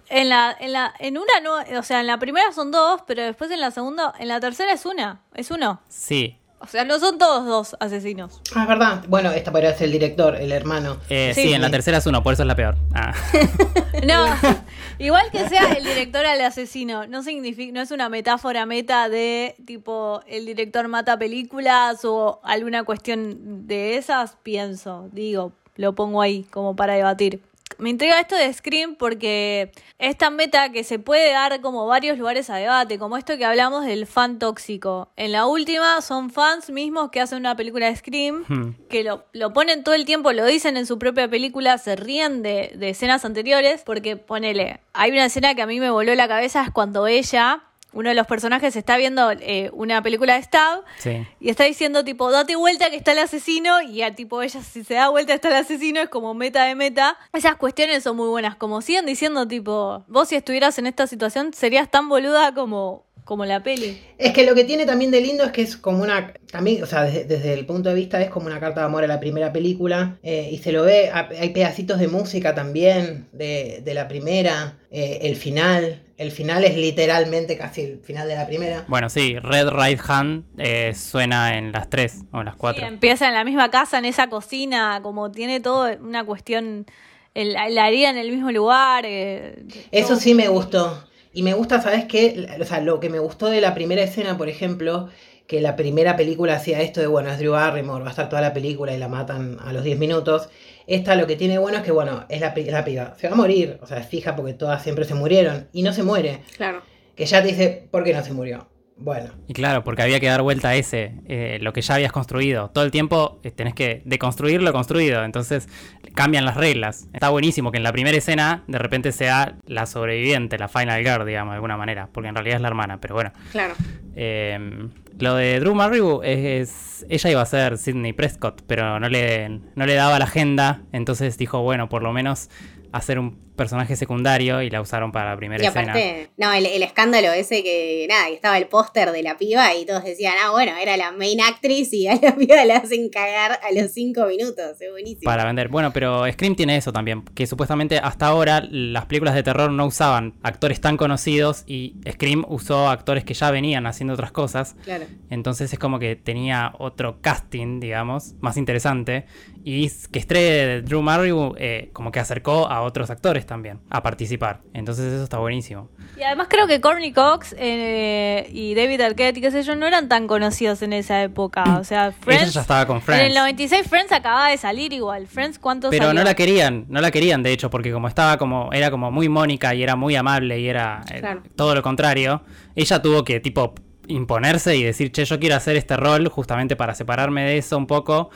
en la, en la, en una no, o sea, en la primera son dos, pero después en la segunda, en la tercera es una, es uno. Sí. O sea, no son todos dos asesinos. Ah, es verdad. Bueno, esta podría ser el director, el hermano. Eh, Sí. sí, en la tercera es uno, por eso es la peor. Ah. No, igual que sea el director al asesino, no significa, no es una metáfora meta de tipo el director mata películas o alguna cuestión de esas, pienso, digo, lo pongo ahí como para debatir. Me intriga esto de Scream porque es tan meta que se puede dar como varios lugares a debate, como esto que hablamos del fan tóxico. En la última son fans mismos que hacen una película de Scream Hmm. que lo, lo ponen todo el tiempo, lo dicen en su propia película, se ríen de, de escenas anteriores, porque ponele, hay una escena que a mí me voló la cabeza, es cuando ella, uno de los personajes, está viendo eh, una película de Stab Sí. y está diciendo tipo, date vuelta que está el asesino y a tipo ella si se da vuelta está el asesino, es como meta de meta. Esas cuestiones son muy buenas, como siguen diciendo tipo, vos si estuvieras en esta situación serías tan boluda como, como la peli. Es que lo que tiene también de lindo es que es como una. También, o sea, desde, desde el punto de vista es como una carta de amor a la primera película. eh, y se lo ve. Hay pedacitos de música también de, de la primera. eh, el final. El final es literalmente casi el final de la primera. Bueno, sí, Red Right Hand eh, suena en las tres o en las Sí, cuatro. empieza en la misma casa, en esa cocina, como tiene todo una cuestión, el, la haría en el mismo lugar. eh, Eso sí me gustó. Y me gusta, ¿sabes qué? O sea, lo que me gustó de la primera escena, por ejemplo, que la primera película hacía esto de, bueno, es Drew Barrymore, va a estar toda la película y la matan a los 10 minutos. Esta lo que tiene bueno es que, bueno, es la, la piba. Se va a morir, o sea, es fija porque todas siempre se murieron. Y no se muere. claro. Que ya te dice, ¿por qué no se murió? Bueno, Y claro, porque había que dar vuelta a ese, eh, lo que ya habías construido. Todo el tiempo eh, tenés que deconstruir lo construido, entonces cambian las reglas. Está buenísimo que en la primera escena de repente sea la sobreviviente, la final girl, digamos, de alguna manera, porque en realidad es la hermana, pero bueno. Claro. Eh, lo de Drew es, es- ella iba a ser Sidney Prescott, pero no le, no le daba la agenda, entonces dijo, bueno, por lo menos hacer un personaje secundario y la usaron para la primera Y escena. no, el, el escándalo ese que, nada, que estaba el póster de la piba y todos decían, ah, bueno, era la main actress y a la piba la hacen cagar a los cinco minutos, es buenísimo. Para vender. Bueno, pero Scream tiene eso también, que supuestamente hasta ahora las películas de terror no usaban actores tan conocidos y Scream usó actores que ya venían haciendo otras cosas. Claro. Entonces es como que tenía otro casting, digamos, más interesante. Y que estrelle Drew Barrymore eh, como que acercó a otros actores también a participar. Entonces eso está buenísimo. Y además creo que Courtney Cox eh, y David Arquette y qué sé yo no eran tan conocidos en esa época. O sea, Ella Friends... ya estaba con En Friends. el 96 Friends acababa de salir igual. Friends, ¿cuántos Pero salió? no la querían, no la querían de hecho, porque como estaba como, era como muy Mónica y era muy amable y era eh, Claro. todo lo contrario, ella tuvo que tipo imponerse y decir, che, yo quiero hacer este rol justamente para separarme de eso un poco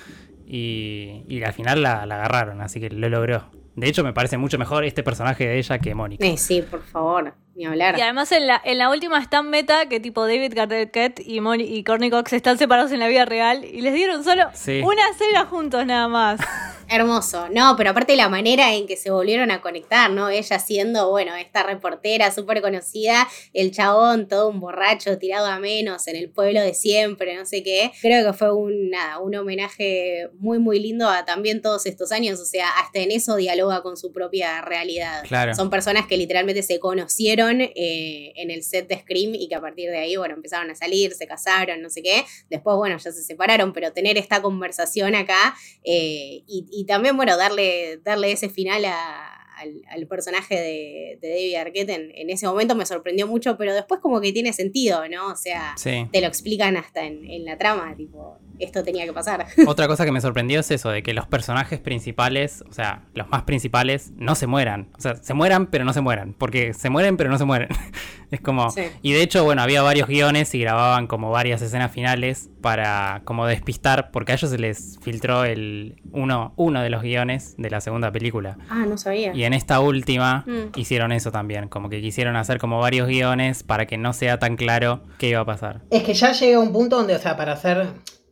y, y al final la, la agarraron, así que lo logró. De hecho me parece mucho mejor este personaje de ella que Mónica. Eh, sí, por favor, ni hablar. Y además en la, en la última es tan meta que tipo David Arquette y, Moni- y Courtney Cox están separados en la vida real y les dieron solo Sí. una cena juntos nada más. Hermoso. No, pero aparte la manera en que se volvieron a conectar, ¿no? Ella siendo, bueno, esta reportera súper conocida, el chabón todo un borracho tirado a menos en el pueblo de siempre, no sé qué. Creo que fue un, nada, un homenaje muy, muy lindo a también todos estos años. O sea, hasta en eso dialoga con su propia realidad. Claro. Son personas que literalmente se conocieron eh, en el set de Scream y que a partir de ahí, bueno, empezaron a salir, se casaron, no sé qué. Después, bueno, ya se separaron, pero tener esta conversación acá eh, y, y también, bueno, darle, darle ese final a- al, al personaje de, de David Arquette en, en ese momento me sorprendió mucho, pero después como que tiene sentido, ¿no? O sea, Sí. te lo explican hasta en, en la trama, tipo, esto tenía que pasar. Otra cosa que me sorprendió es eso, de que los personajes principales, o sea, los más principales, no se mueran. O sea, se mueran, pero no se mueran. Porque se mueren, pero no se mueren. es como... Sí. Y de hecho, bueno, había varios guiones y grababan como varias escenas finales para como despistar, porque a ellos se les filtró el uno, uno de los guiones de la segunda película. Ah, no sabía. Y en esta última Mm. hicieron eso también, como que quisieron hacer como varios guiones para que no sea tan claro qué iba a pasar. Es que ya llega un punto donde, o sea, para ser,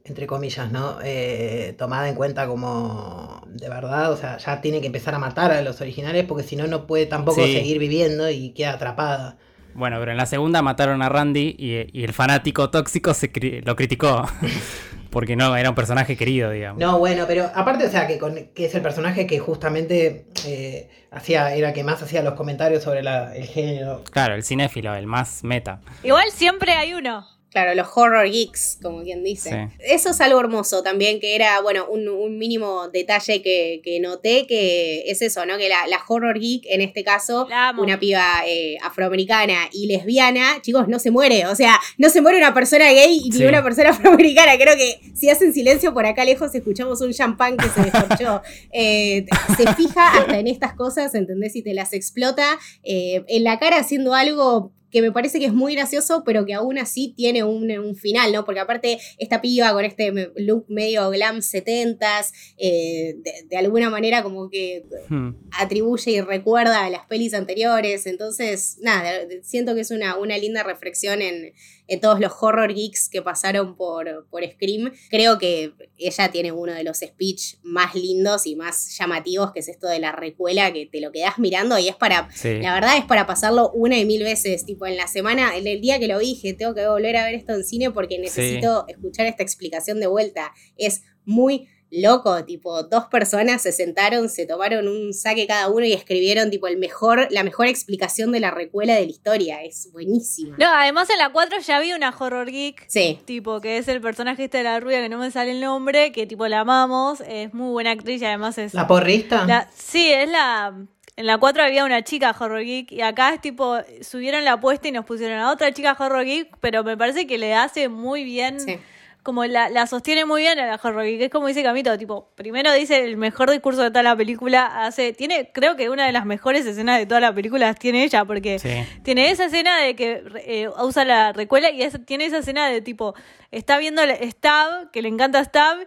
entre comillas, ¿no? Eh, tomada en cuenta como de verdad, o sea, ya tiene que empezar a matar a los originales porque si no, no puede tampoco Sí. seguir viviendo y queda atrapada. Bueno, pero en la segunda mataron a Randy y, y el fanático tóxico se cri- lo criticó. Porque no, era un personaje querido, digamos. No, bueno, pero aparte, o sea, que, con- que es el personaje que justamente eh, hacía, era que más hacía los comentarios sobre la- el género. Claro, el cinéfilo, el más meta. Igual siempre hay uno. Claro, los horror geeks, como quien dice. Sí. Eso es algo hermoso también, que era, bueno, un, un mínimo detalle que, que noté, que es eso, ¿no? Que la, la horror geek, en este caso, una piba eh, afroamericana y lesbiana, chicos, no se muere. O sea, no se muere una persona gay y ni una persona afroamericana. Creo que si hacen silencio por acá lejos, escuchamos un champán que se descorchó. Eh, se fija hasta en estas cosas, ¿entendés? Y te las explota eh, en la cara haciendo algo que me parece que es muy gracioso, pero que aún así tiene un, un final, ¿no? Porque aparte, esta piba con este look medio glam 70s, eh, de, de alguna manera como que Hmm. atribuye y recuerda a las pelis anteriores. Entonces, nada, siento que es una, una linda reflexión en, en todos los horror geeks que pasaron por, por Scream. Creo que ella tiene uno de los speech más lindos y más llamativos, que es esto de la recuela, que te lo quedás mirando y es para Sí. la verdad es para pasarlo una y mil veces, tipo en la semana, en el día que lo dije, tengo que volver a ver esto en cine porque necesito escuchar esta explicación de vuelta. Es muy loco, tipo, dos personas se sentaron, se tomaron un saque cada uno y escribieron tipo el mejor, la mejor explicación de la recuela de la historia. Es buenísima. No, además en la 4 ya había una horror geek. Sí. Tipo, que es el personaje este de la rubia que no me sale el nombre, que tipo la amamos, es muy buena actriz y además es... ¿La porrista? La- sí, es la... En la 4 había una chica horror geek y acá es tipo, subieron la apuesta y nos pusieron a otra chica horror geek, pero me parece que le hace muy bien, Sí. como la, la sostiene muy bien a la horror geek. Es como dice Camito, tipo, primero dice el mejor discurso de toda la película, hace, tiene, creo que una de las mejores escenas de toda la película tiene ella, porque Sí. tiene esa escena de que eh, usa la recuela y es- tiene esa escena de tipo, está viendo el Stab, que le encanta Stab,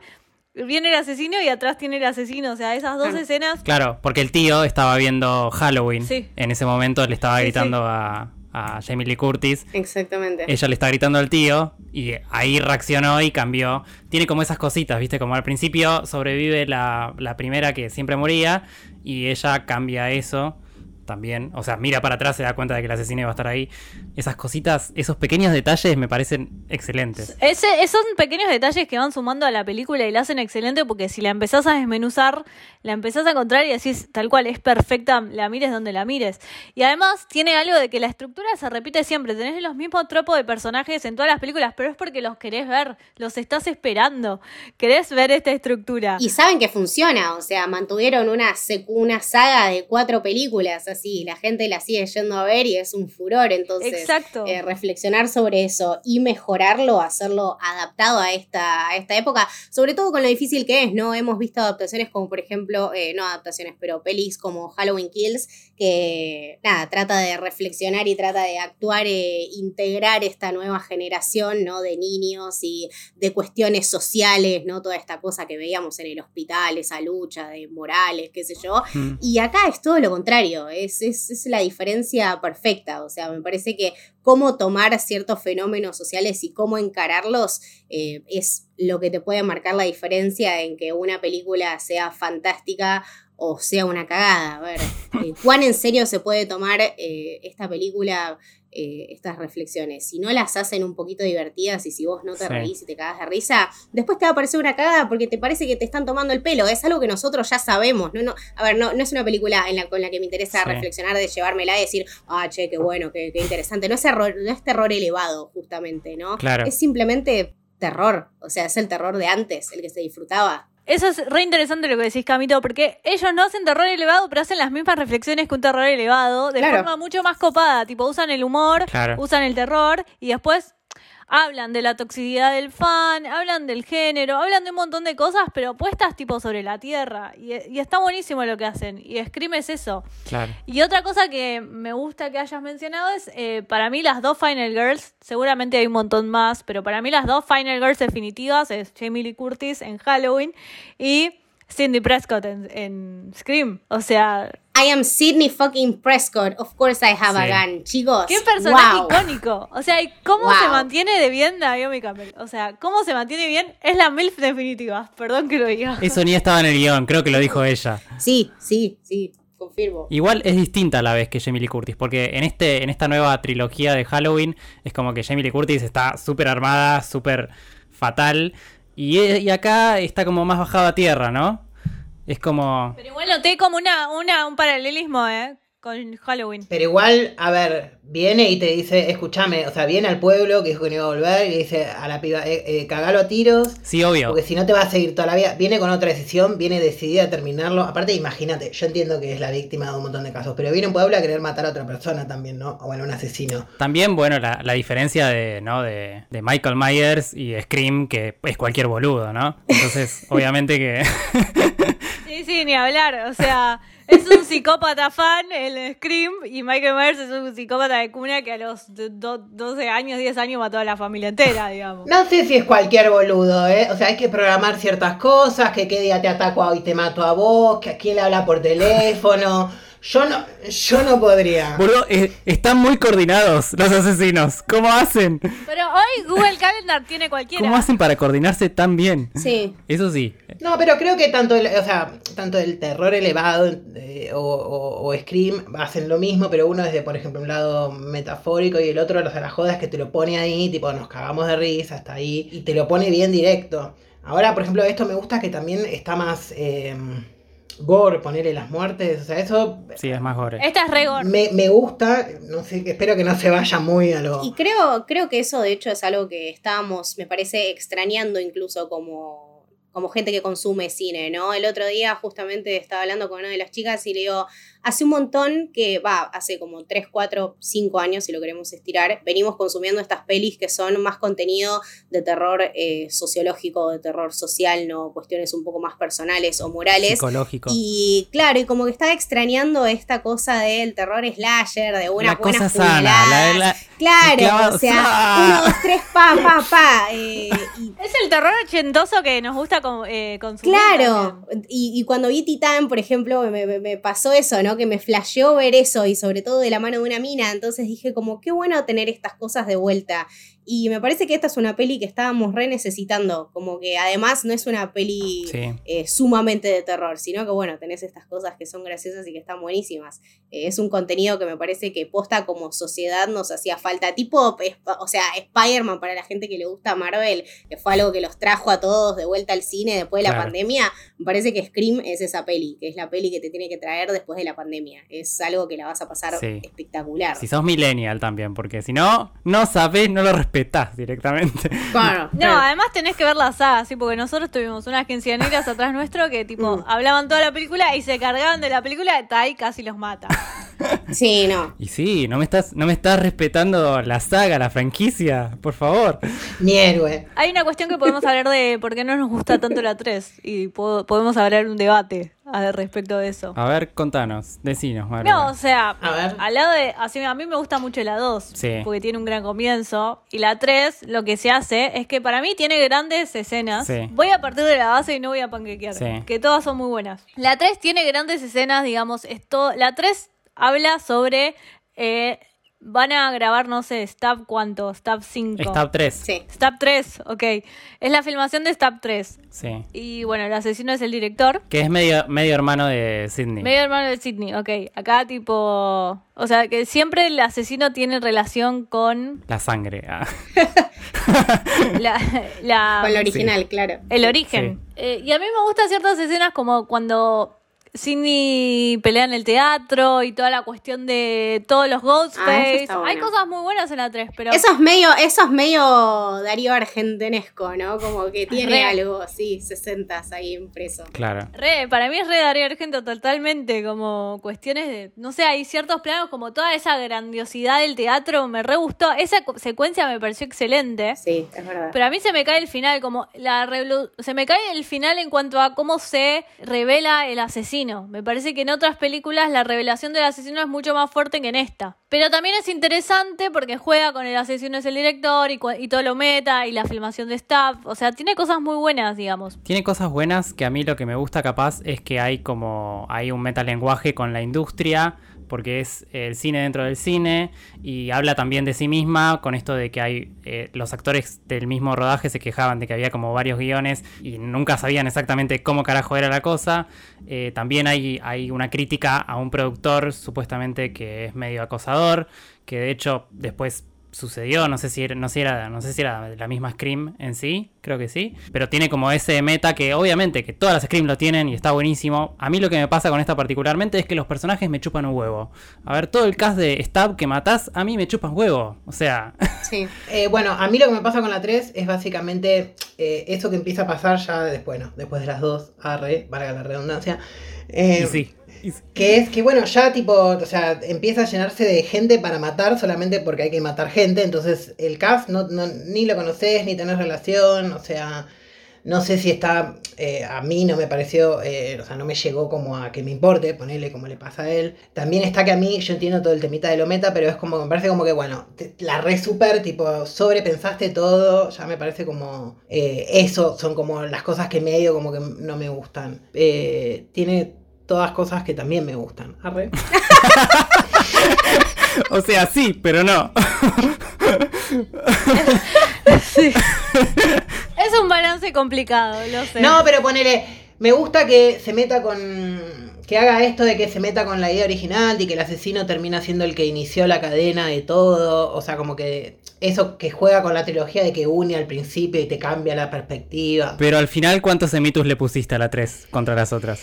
viene el asesino y atrás tiene el asesino. O sea, esas dos escenas. Claro, porque el tío estaba viendo Halloween. Sí. En ese momento le estaba Sí, gritando a, a Jamie Lee Curtis. Exactamente. Ella le está gritando al tío y ahí reaccionó y cambió. Tiene como esas cositas, ¿viste? Como al principio sobrevive la, la primera que siempre moría y ella cambia eso también. O sea, mira para atrás, se da cuenta de que el asesino iba a estar ahí. Esas cositas, esos pequeños detalles me parecen excelentes. Ese, son pequeños detalles que van sumando a la película y la hacen excelente porque si la empezás a desmenuzar, la empezás a encontrar y decís tal cual, es perfecta, la mires donde la mires. Y además tiene algo de que la estructura se repite siempre. Tenés los mismos tropos de personajes en todas las películas, pero es porque los querés ver, los estás esperando. Querés ver esta estructura. Y saben que funciona, o sea, mantuvieron una, una saga de cuatro películas así, la gente la sigue yendo a ver y es un furor, entonces Exacto. Eh, reflexionar sobre eso y mejorarlo, hacerlo adaptado a esta, a esta época, sobre todo con lo difícil que es, ¿no? Hemos visto adaptaciones como por ejemplo, eh, no adaptaciones, pero pelis como Halloween Kills, que nada, trata de reflexionar y trata de actuar e integrar esta nueva generación, ¿no? De niños y de cuestiones sociales, ¿no? Toda esta cosa que veíamos en el hospital, esa lucha de morales, qué sé yo. Mm. Y acá es todo lo contrario, es, es, es la diferencia perfecta, o sea, me parece que cómo tomar ciertos fenómenos sociales y cómo encararlos eh, es lo que te puede marcar la diferencia en que una película sea fantástica o sea una cagada. A ver, eh, ¿cuán en serio se puede tomar eh, esta película, eh, estas reflexiones? Si no las hacen un poquito divertidas y si vos no te Sí. reís y te cagas de risa, después te va a parecer una cagada porque te parece que te están tomando el pelo. Es algo que nosotros ya sabemos. No, no, a ver, no, no es una película en la, con la que me interesa Sí. reflexionar de llevármela y decir, ah, che, qué bueno, qué, qué interesante. No es, error, no es terror elevado, justamente, ¿no? Claro. Es simplemente terror. O sea, es el terror de antes, el que se disfrutaba. Eso es re interesante lo que decís, Camito, porque ellos no hacen terror elevado, pero hacen las mismas reflexiones que un terror elevado, de Claro. forma mucho más copada. Tipo, usan el humor, Claro. usan el terror y después hablan de la toxicidad del fan, hablan del género, hablan de un montón de cosas, pero puestas tipo sobre la tierra. Y, y está buenísimo lo que hacen. Y Scream es eso. Claro. Y otra cosa que me gusta que hayas mencionado es, eh, para mí las dos Final Girls, seguramente hay un montón más, pero para mí las dos Final Girls definitivas es Jamie Lee Curtis en Halloween y Cindy Prescott en, en Scream. O sea, I am Sidney fucking Prescott. Of course I have Sí. a gun. Chicos. qué personaje wow. icónico. O sea, cómo Wow. se mantiene de bien Naomi Campbell. O sea, cómo se mantiene bien es la MILF definitiva. Perdón que lo diga. Eso ni estaba en el guion, creo que lo dijo ella. Sí, sí, sí. Confirmo. Igual es distinta a la vez que Jamie Lee Curtis, porque en, este, en esta nueva trilogía de Halloween es como que Jamie Lee Curtis está súper armada, súper fatal, y, e- y acá está como más bajado a tierra, ¿no? Es como... Pero igual noté como una, una, un paralelismo, ¿eh? Con Halloween. Pero igual, a ver, viene y te dice, escúchame, o sea, viene al pueblo que dijo que no iba a volver y le dice a la piba, eh, eh, cagalo a tiros, Sí, obvio. porque si no te va a seguir toda la vida. Viene con otra decisión, viene decidida a terminarlo. Aparte, imagínate, yo entiendo que es la víctima de un montón de casos, pero viene un pueblo a querer matar a otra persona también, ¿no? O bueno, un asesino. También, bueno, la, la diferencia de, ¿no? de, de Michael Myers y Scream, que es cualquier boludo, ¿no? Entonces, obviamente que... Sí, sí, ni hablar. O sea, es un psicópata fan, el Scream, y Michael Myers es un psicópata de cuna que a los do- do- 12 años, 10 años mató a la familia entera, digamos. No sé si es cualquier boludo, ¿eh? O sea, hay que programar ciertas cosas, que qué día te ataco y te mato a vos, que a quién le habla por teléfono. Yo no, yo no podría. Boludo, eh, están muy coordinados los asesinos. ¿Cómo hacen? Pero hoy Google Calendar tiene cualquiera. ¿Cómo hacen para coordinarse tan bien? Sí. Eso sí. No, pero creo que tanto el, o sea, tanto el terror elevado eh, o, o- o Scream hacen lo mismo, pero uno desde, por ejemplo, un lado metafórico y el otro, o sea, la joda es que te lo pone ahí, tipo, nos cagamos de risa hasta ahí, y te lo pone bien directo. Ahora, por ejemplo, esto me gusta que también está más eh, gore, ponerle las muertes, o sea, eso Sí, es más gore. Esta es re gore. me, me gusta, no sé, espero que no se vaya muy a lo... Y creo, creo que eso de hecho es algo que estábamos, me parece, extrañando incluso como, como gente que consume cine, ¿no? El otro día justamente estaba hablando con una de las chicas y le digo, hace un montón que, va, hace como 3, 4, 5 años, si lo queremos estirar, venimos consumiendo estas pelis que son más contenido de terror eh, sociológico, de terror social, ¿no? Cuestiones un poco más personales o morales. Psicológico. Y claro, y como que estaba extrañando esta cosa del terror slasher, de una la cosa buenas sana. La, la- Claro, o sea, ¡Ah! uno, dos, tres, pa, pa, pa. eh, y Es el terror ochentoso que nos gusta con- eh, consumir. claro, y, y cuando vi Titán, por ejemplo, me, me- me pasó eso, ¿no? Que me flasheó ver eso y sobre todo de la mano de una mina, entonces dije como, qué bueno tener estas cosas de vuelta. Y me parece que esta es una peli que estábamos re necesitando, como que además no es una peli Sí. eh, sumamente de terror, sino que bueno, tenés estas cosas que son graciosas y que están buenísimas. Eh, es un contenido que me parece que posta como sociedad nos hacía falta, tipo, o sea, Spider-Man para la gente que le gusta Marvel, que fue algo que los trajo a todos de vuelta al cine después de la Claro. pandemia, me parece que Scream es esa peli, que es la peli que te tiene que traer después de la pandemia. Es algo que la vas a pasar Sí. espectacular. Si sos millennial también, porque si no, no sabés, no lo respetás directamente. Claro, No, claro. además tenés que ver la saga, sí, porque nosotros tuvimos unas quinceañeras atrás nuestro que tipo Mm. hablaban toda la película y se cargaban de la película y Tai casi los mata. Sí, no. Y sí, no me estás, no me estás respetando la saga, la franquicia, por favor. Mi héroe. Hay una cuestión que podemos hablar de por qué no nos gusta tanto la 3 y po- podemos hablar un debate al respecto de eso. A ver, contanos, decinos, Maru. No, o sea, A ver. al lado de. Así, a mí me gusta mucho la 2, Sí. porque tiene un gran comienzo. Y la 3, lo que se hace es que para mí tiene grandes escenas. Sí. Voy a partir de la base y no voy a panquequear, Sí. que todas son muy buenas. La 3 tiene grandes escenas, digamos. Esto, la 3 habla sobre. eh, van a grabar, no sé, Stab cuánto, Stab 5. Stab 3. Sí. Stab 3, ok. Es la filmación de Stab 3. Sí. Y bueno, el asesino es el director. Que es medio, medio hermano de Sidney. Medio hermano de Sidney, ok. Acá tipo... O sea, que siempre el asesino tiene relación con La sangre. ah. la... la- Con la original, claro. el origen. Eh, y a mí me gustan ciertas escenas como cuando Sidney pelea en el teatro y toda la cuestión de todos los Ah, Ghostface. está Hay cosas muy buenas en la 3, pero... Eso es medio, eso es medio Darío Argentenesco, ¿no? Como que tiene Re. algo así, 60 ahí impreso. Claro. Re, para mí es re Darío Argento totalmente, como cuestiones de, no sé, hay ciertos planos como toda esa grandiosidad del teatro, me re gustó, esa cu- secuencia me pareció excelente, Sí, es verdad. pero a mí se me cae el final, como la se me cae el final en cuanto a cómo se revela el asesino, me parece que en otras películas la revelación del asesino es mucho más fuerte que en esta, pero también es interesante porque juega con el asesino es el director y, y todo lo meta y la filmación de staff, o sea, tiene cosas muy buenas, digamos. Tiene cosas buenas que a mí lo que me gusta capaz es que hay como hay un metalenguaje con la industria porque es el cine dentro del cine y habla también de sí misma con esto de que hay eh, los actores del mismo rodaje se quejaban de que había como varios guiones y nunca sabían exactamente cómo carajo era la cosa. Eh, también hay, hay una crítica a un productor supuestamente que es medio acosador que de hecho después sucedió, no sé si era, no sé si era, no sé si era la misma Scream en sí, creo que sí, pero tiene como ese meta que obviamente que todas las Scream lo tienen y está buenísimo. A mí lo que me pasa con esta particularmente es que los personajes me chupan un huevo. A ver, todo el cast de Stab que matás, a mí me chupan huevo. O sea, Sí. Eh, bueno, a mí lo que me pasa con la 3 es básicamente eh, eso que empieza a pasar ya después, bueno, después de las dos, arre, valga la redundancia. Eh, y sí. Que es que, bueno, ya tipo, o sea, empieza a llenarse de gente para matar solamente porque hay que matar gente. Entonces, el cast no, no- ni lo conoces, ni tenés relación. O sea, no sé si está. eh, a mí no me pareció, eh, o sea, no me llegó como a que me importe, ponerle como le pasa a él. También está que a mí, yo entiendo todo el temita de lo meta, pero es como, me parece como que, bueno, la re super, tipo, sobrepensaste todo. Ya me parece como. eh, eso son como las cosas que medio como que no me gustan. Tiene todas cosas que también me gustan. Arre. O sea, sí, pero no. Sí. es un balance complicado, lo sé. No, pero ponele, me gusta que se meta con... Que haga esto de que se meta con la idea original y que el asesino termina siendo el que inició la cadena de todo. O sea, como que eso que juega con la trilogía de que une al principio y te cambia la perspectiva. Pero al final, ¿cuántos emitus le pusiste a la 3 contra las otras?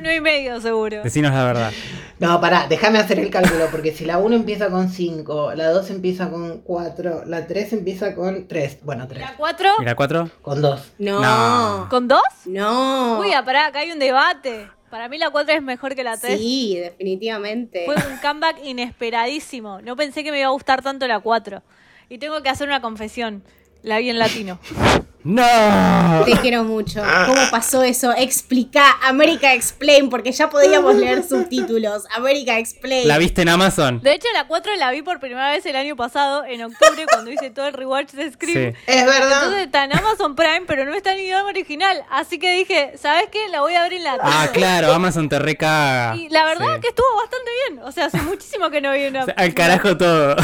Uno y medio seguro. Decinos la verdad. No, pará, déjame hacer el cálculo, porque si la 1 empieza con 5, la 2 empieza con 4, la 3 empieza con 3. Bueno, 3. ¿La cuatro? ¿Y la 4? Con 2. No. No. ¿Con dos? No. Uy, ah, pará, acá hay un debate. Para mí la 4 es mejor que la 3. Sí, definitivamente. Fue un comeback inesperadísimo. No pensé que me iba a gustar tanto la 4. Y tengo que hacer una confesión. La vi en latino. ¡No! Te quiero mucho. ¿Cómo pasó eso? Explica América Explain, porque ya podíamos leer subtítulos. América Explain. ¿La viste en Amazon? De hecho, la 4 la vi por primera vez el año pasado, en octubre, cuando hice todo el rewatch de Scream. Sí. Es verdad. Entonces está en Amazon Prime, pero no está en idioma original. Así que dije, ¿sabes qué? La voy a ver en la Ah, claro, Amazon te recaga. Y la verdad Sí. que estuvo bastante bien. O sea, hace muchísimo que no vi una. O sea, Al carajo todo.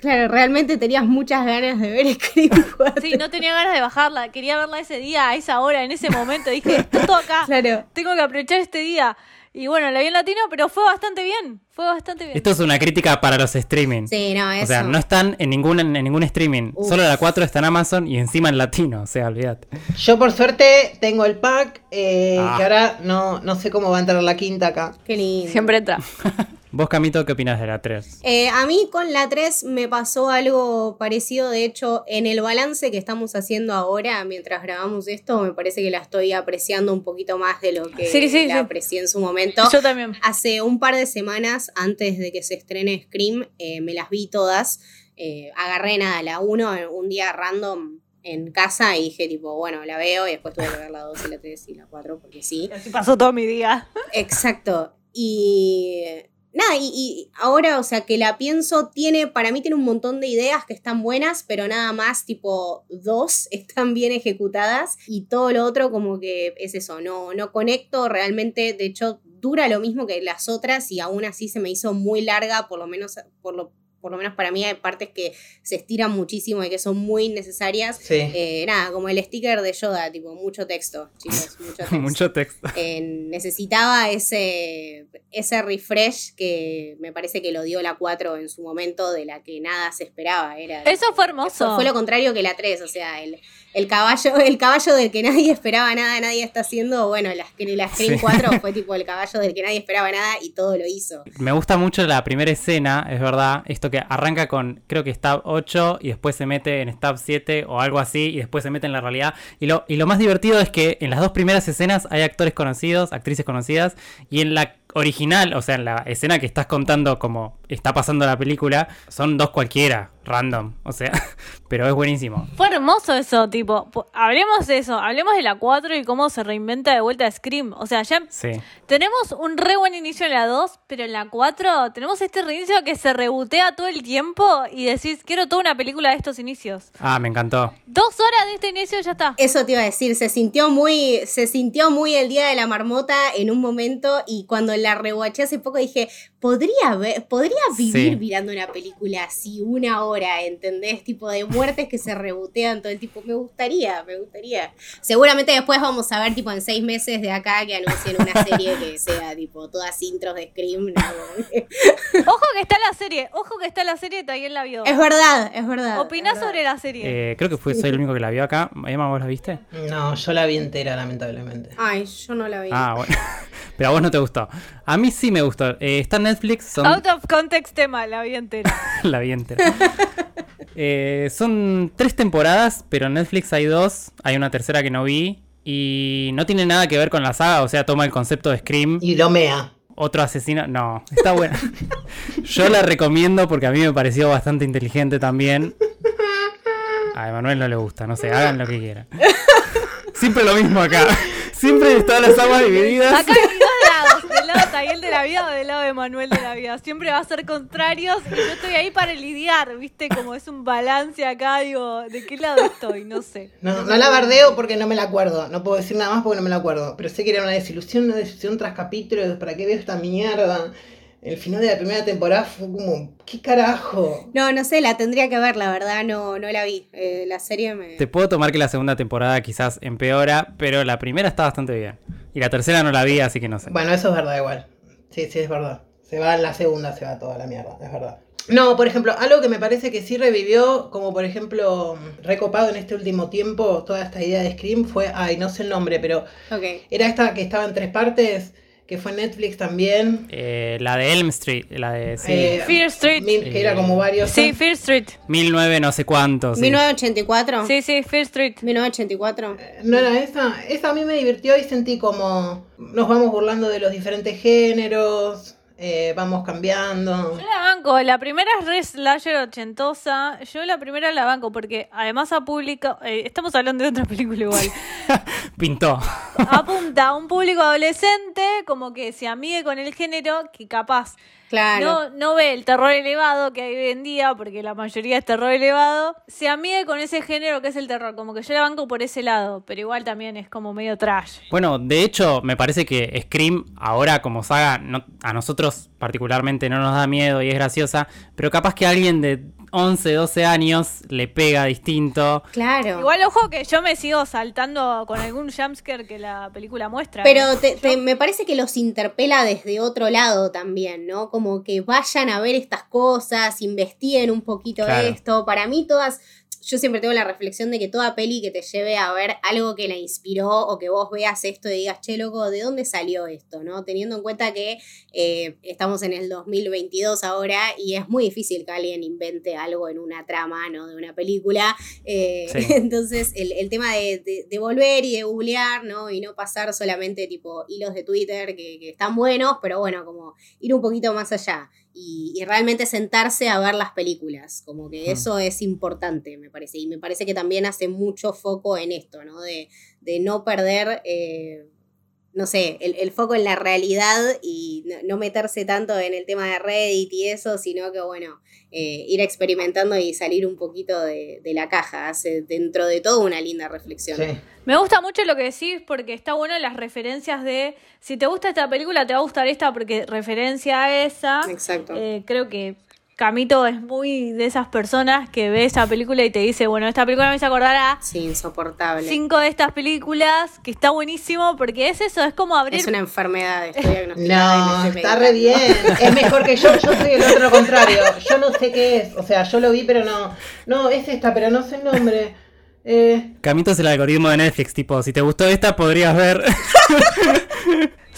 Claro, realmente tenías muchas ganas de ver Scream 4. Sí, no tenía ganas de bajarla. Quería verla ese día, a esa hora, en ese momento. Dije, está todo acá. Claro. Tengo que aprovechar este día. Y bueno, la vi en latino, pero fue bastante bien. Fue bastante bien. Esto es una crítica para los streaming. Sí, no, eso. O sea, no están en ningún, en ningún streaming. Uf. Solo la 4 está en Amazon y encima en latino. O sea, olvídate. Yo por suerte tengo el pack, eh, Ah. que ahora no, no sé cómo va a entrar la quinta acá. Qué lindo. Siempre entra. Vos, Camito, ¿qué opinas de la 3? Eh, a mí con la 3 me pasó algo parecido, de hecho, en el balance que estamos haciendo ahora, mientras grabamos esto, me parece que la estoy apreciando un poquito más de lo que Sí, sí, la sí. aprecié en su momento. Yo también. Hace un par de semanas, antes de que se estrene Scream, eh, me las vi todas. Eh, agarré nada, la 1 un día random en casa y dije tipo, bueno, la veo y después tuve que ver la 2 y la 3 y la 4 porque sí. Así pasó todo mi día. Exacto. Y nada, y, y ahora, o sea, que la pienso, tiene, para mí tiene un montón de ideas que están buenas, pero nada más, tipo, dos están bien ejecutadas y todo lo otro como que es eso, no, no conecto realmente, de hecho, dura lo mismo que las otras y aún así se me hizo muy larga, por lo menos, por lo, por lo menos para mí hay partes que se estiran muchísimo y que son muy necesarias. Sí. Eh, nada, como el sticker de Yoda, tipo, mucho texto, chicos, mucho texto. Mucho texto. Eh, necesitaba ese, ese refresh que me parece que lo dio la 4 en su momento, de la que nada se esperaba. Era, Eso fue hermoso. eso fue lo contrario que la 3, o sea, el, el caballo, el caballo del que nadie esperaba nada, nadie está haciendo, bueno, la, la Scream Sí. 4 fue tipo el caballo del que nadie esperaba nada y todo lo hizo. Me gusta mucho la primera escena, es verdad. Esto que arranca con, creo que Stab 8 y después se mete en Stab 7 o algo así y después se mete en la realidad. Y lo, y lo más divertido es que en las dos primeras escenas hay actores conocidos, actrices conocidas, y en la original, o sea, en la escena que estás contando como está pasando la película, son dos cualquiera, random. O sea, pero es buenísimo. Fue hermoso eso, tipo. po- Hablemos de eso, hablemos de la 4 y cómo se reinventa de vuelta Scream. O sea, ya Sí. tenemos un re buen inicio en la 2, pero en la 4 tenemos este reinicio que se rebotea todo el tiempo y decís, quiero toda una película de estos inicios. Ah, me encantó. Dos horas de este inicio ya está. Eso te iba a decir, se sintió muy, se sintió muy el día de la marmota en un momento y cuando la rewatché hace poco dije, podría ver, podría vivir Sí. mirando una película así una hora, ¿entendés? Tipo de muertes que se rebotean todo el tiempo. Me gustaría, me gustaría. Seguramente después vamos a ver tipo en seis meses de acá que anuncien una serie que sea tipo todas intros de Scream. ¿no? Ojo que está la serie, ojo que está la serie, también la vio. es verdad, es verdad. Opinás es verdad. sobre la serie. Eh, creo que fue, soy el único que la vio acá. Emma, ¿vos la viste? No, yo la vi entera, lamentablemente. Ay, yo no la vi. Ah, bueno. Pero a vos no te gustó. A mí sí me gustó. Eh, está en Netflix. Son... Out of context tema, la vi entera. la vi entera. Eh, son tres temporadas, pero en Netflix hay dos. Hay una tercera que no vi. Y no tiene nada que ver con la saga. O sea, toma el concepto de Scream. Y lo mea. Otro asesino. No, está buena. Yo la recomiendo porque a mí me pareció bastante inteligente también. A Emanuel no le gusta. No sé, hagan lo que quieran. Siempre lo mismo acá. Siempre están las aguas divididas. Acá Taguel de la vida o del lado de Manuel de la vida. Siempre va a ser contrarios y yo estoy ahí para lidiar, ¿viste? Como es un balance acá, digo, ¿de qué lado estoy? No sé. No, no la bardeo porque no me la acuerdo. No puedo decir nada más porque no me la acuerdo. Pero sé que era una desilusión, una desilusión tras capítulo. ¿Para qué veo esta mierda? El final de la primera temporada fue como, ¿qué carajo? No, no sé, la tendría que ver, la verdad, no, no la vi. Eh, la serie me... Te puedo tomar que la segunda temporada quizás empeora, pero la primera está bastante bien. Y la tercera no la vi, así que no sé. Bueno, eso es verdad igual. Sí, sí, es verdad. Se va en la segunda, se va toda la mierda, es verdad. No, por ejemplo, algo que me parece que sí revivió, como por ejemplo, recopado en este último tiempo, toda esta idea de Scream fue, ay, no sé el nombre, pero Ok. era esta que estaba en tres partes, que fue Netflix también. Eh, la de Elm Street, la de sí, Eh, Fear Street. Mil- que era como varios. Sí, Fear Street. 1009 no sé cuántos. sí. 1984. Sí, sí, Fear Street. 1984. No era esa. Esa a mí me divirtió y sentí como nos vamos burlando de los diferentes géneros. Eh, vamos cambiando. Yo la banco, la primera es re slasher ochentosa. Yo la primera la banco porque además ha publicado. eh, estamos hablando de otra película igual. Pintó. Apunta a un público adolescente como que se amigue con el género que capaz Claro. no, no ve el terror elevado que hay hoy en día, porque la mayoría es terror elevado, se amigue con ese género que es el terror. Como que yo la banco por ese lado, pero igual también es como medio trash. Bueno, de hecho, me parece que Scream ahora como saga no- a nosotros particularmente no nos da miedo y es graciosa, pero capaz que alguien de 11, 12 años le pega distinto. Claro. Igual, ojo que yo me sigo saltando con algún jumpscare que la película muestra. Pero te- te- me parece que los interpela desde otro lado también, ¿no? Como que vayan a ver estas cosas, investiguen un poquito Claro. esto. Para mí todas, yo siempre tengo la reflexión de que toda peli que te lleve a ver algo que la inspiró o que vos veas esto y digas, che, loco, ¿de dónde salió esto? ¿No? Teniendo en cuenta que eh, estamos en el 2022 ahora y es muy difícil que alguien invente algo en una trama, ¿no? De una película. Eh, Sí. Entonces, el, el tema de, de- de volver y de googlear, ¿no? Y no pasar solamente tipo hilos de Twitter que, que están buenos, pero bueno, como ir un poquito más allá y, y realmente sentarse a ver las películas. Como que eso es importante, me parece. Y me parece que también hace mucho foco en esto, ¿no? De, de no perder. eh, no sé, el, el foco en la realidad y no, no meterse tanto en el tema de Reddit y eso, sino que, bueno, eh, ir experimentando y salir un poquito de, de la caja. Hace dentro de todo una linda reflexión. Sí. Me gusta mucho lo que decís porque está bueno las referencias de si te gusta esta película te va a gustar esta porque referencia a esa. Exacto. Eh, creo que Camito es muy de esas personas que ve esa película y te dice, bueno, esta película me hizo acordar a sí, insoportable. cinco de estas películas, que está buenísimo porque es eso, es como abrir... Es una enfermedad, estoy diagnosticada y me No, estoy está re bien. Es mejor que yo. Yo soy el otro contrario. Yo no sé qué es. O sea, yo lo vi, pero no. No, es esta, pero no sé el nombre. Eh, Camito es el algoritmo de Netflix, tipo, si te gustó esta podrías ver.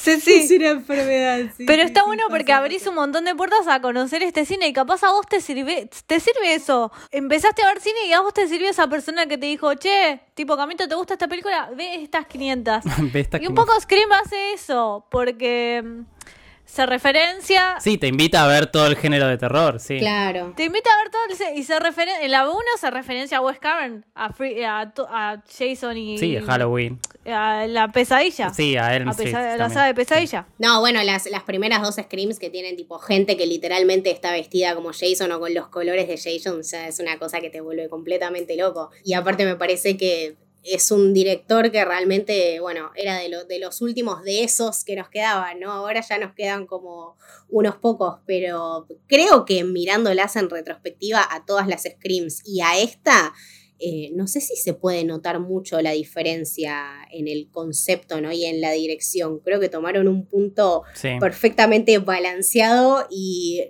Sí, sí. Es una enfermedad, sí, Pero sí, está sí, bueno porque abrís un montón de puertas a conocer este cine y capaz a vos te sirve, te sirve eso. Empezaste a ver cine y a vos te sirvió esa persona que te dijo, che, tipo, Camito, ¿te gusta esta película? Ve estas 500. Ve esta y un poco Scream hace eso, porque mm, se referencia... Sí, te invita a ver todo el género de terror, sí. Claro. Te invita a ver todo el- y se referencia en la 1 se referencia a Wes Craven, a, Free- a, to- a Jason y Sí, Halloween. A la pesadilla. Sí, a Elm a Street pesa- la saga de pesadilla. No, bueno, las, las primeras dos Screams que tienen tipo gente que literalmente está vestida como Jason o con los colores de Jason, ya es una cosa que te vuelve completamente loco. Y aparte me parece que es un director que realmente, bueno, era de, lo- de los últimos de esos que nos quedaban, ¿no? Ahora ya nos quedan como unos pocos, pero creo que mirándolas en retrospectiva a todas las Screams y a esta, eh, no sé si se puede notar mucho la diferencia en el concepto, ¿no? Y en la dirección. Creo que tomaron un punto Sí. perfectamente balanceado y,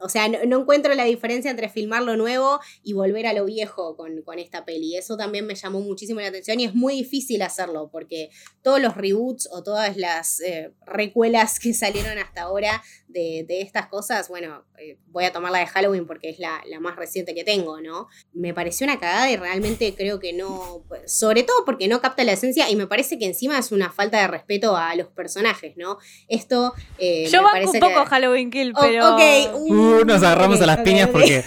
o sea, no, no encuentro la diferencia entre filmar lo nuevo y volver a lo viejo con, con esta peli. Eso también me llamó muchísimo la atención y es muy difícil hacerlo porque todos los reboots o todas las eh, recuelas que salieron hasta ahora de, de estas cosas, bueno, eh, voy a tomar la de Halloween porque es la, la más reciente que tengo, ¿no? Me pareció una cagada y realmente creo que no, sobre todo porque no capta la esencia y me parece que encima es una falta de respeto a los personajes, ¿no? Esto... eh, Yo me banco un poco que- Halloween Kill, pero... Uh, nos agarramos a las piñas porque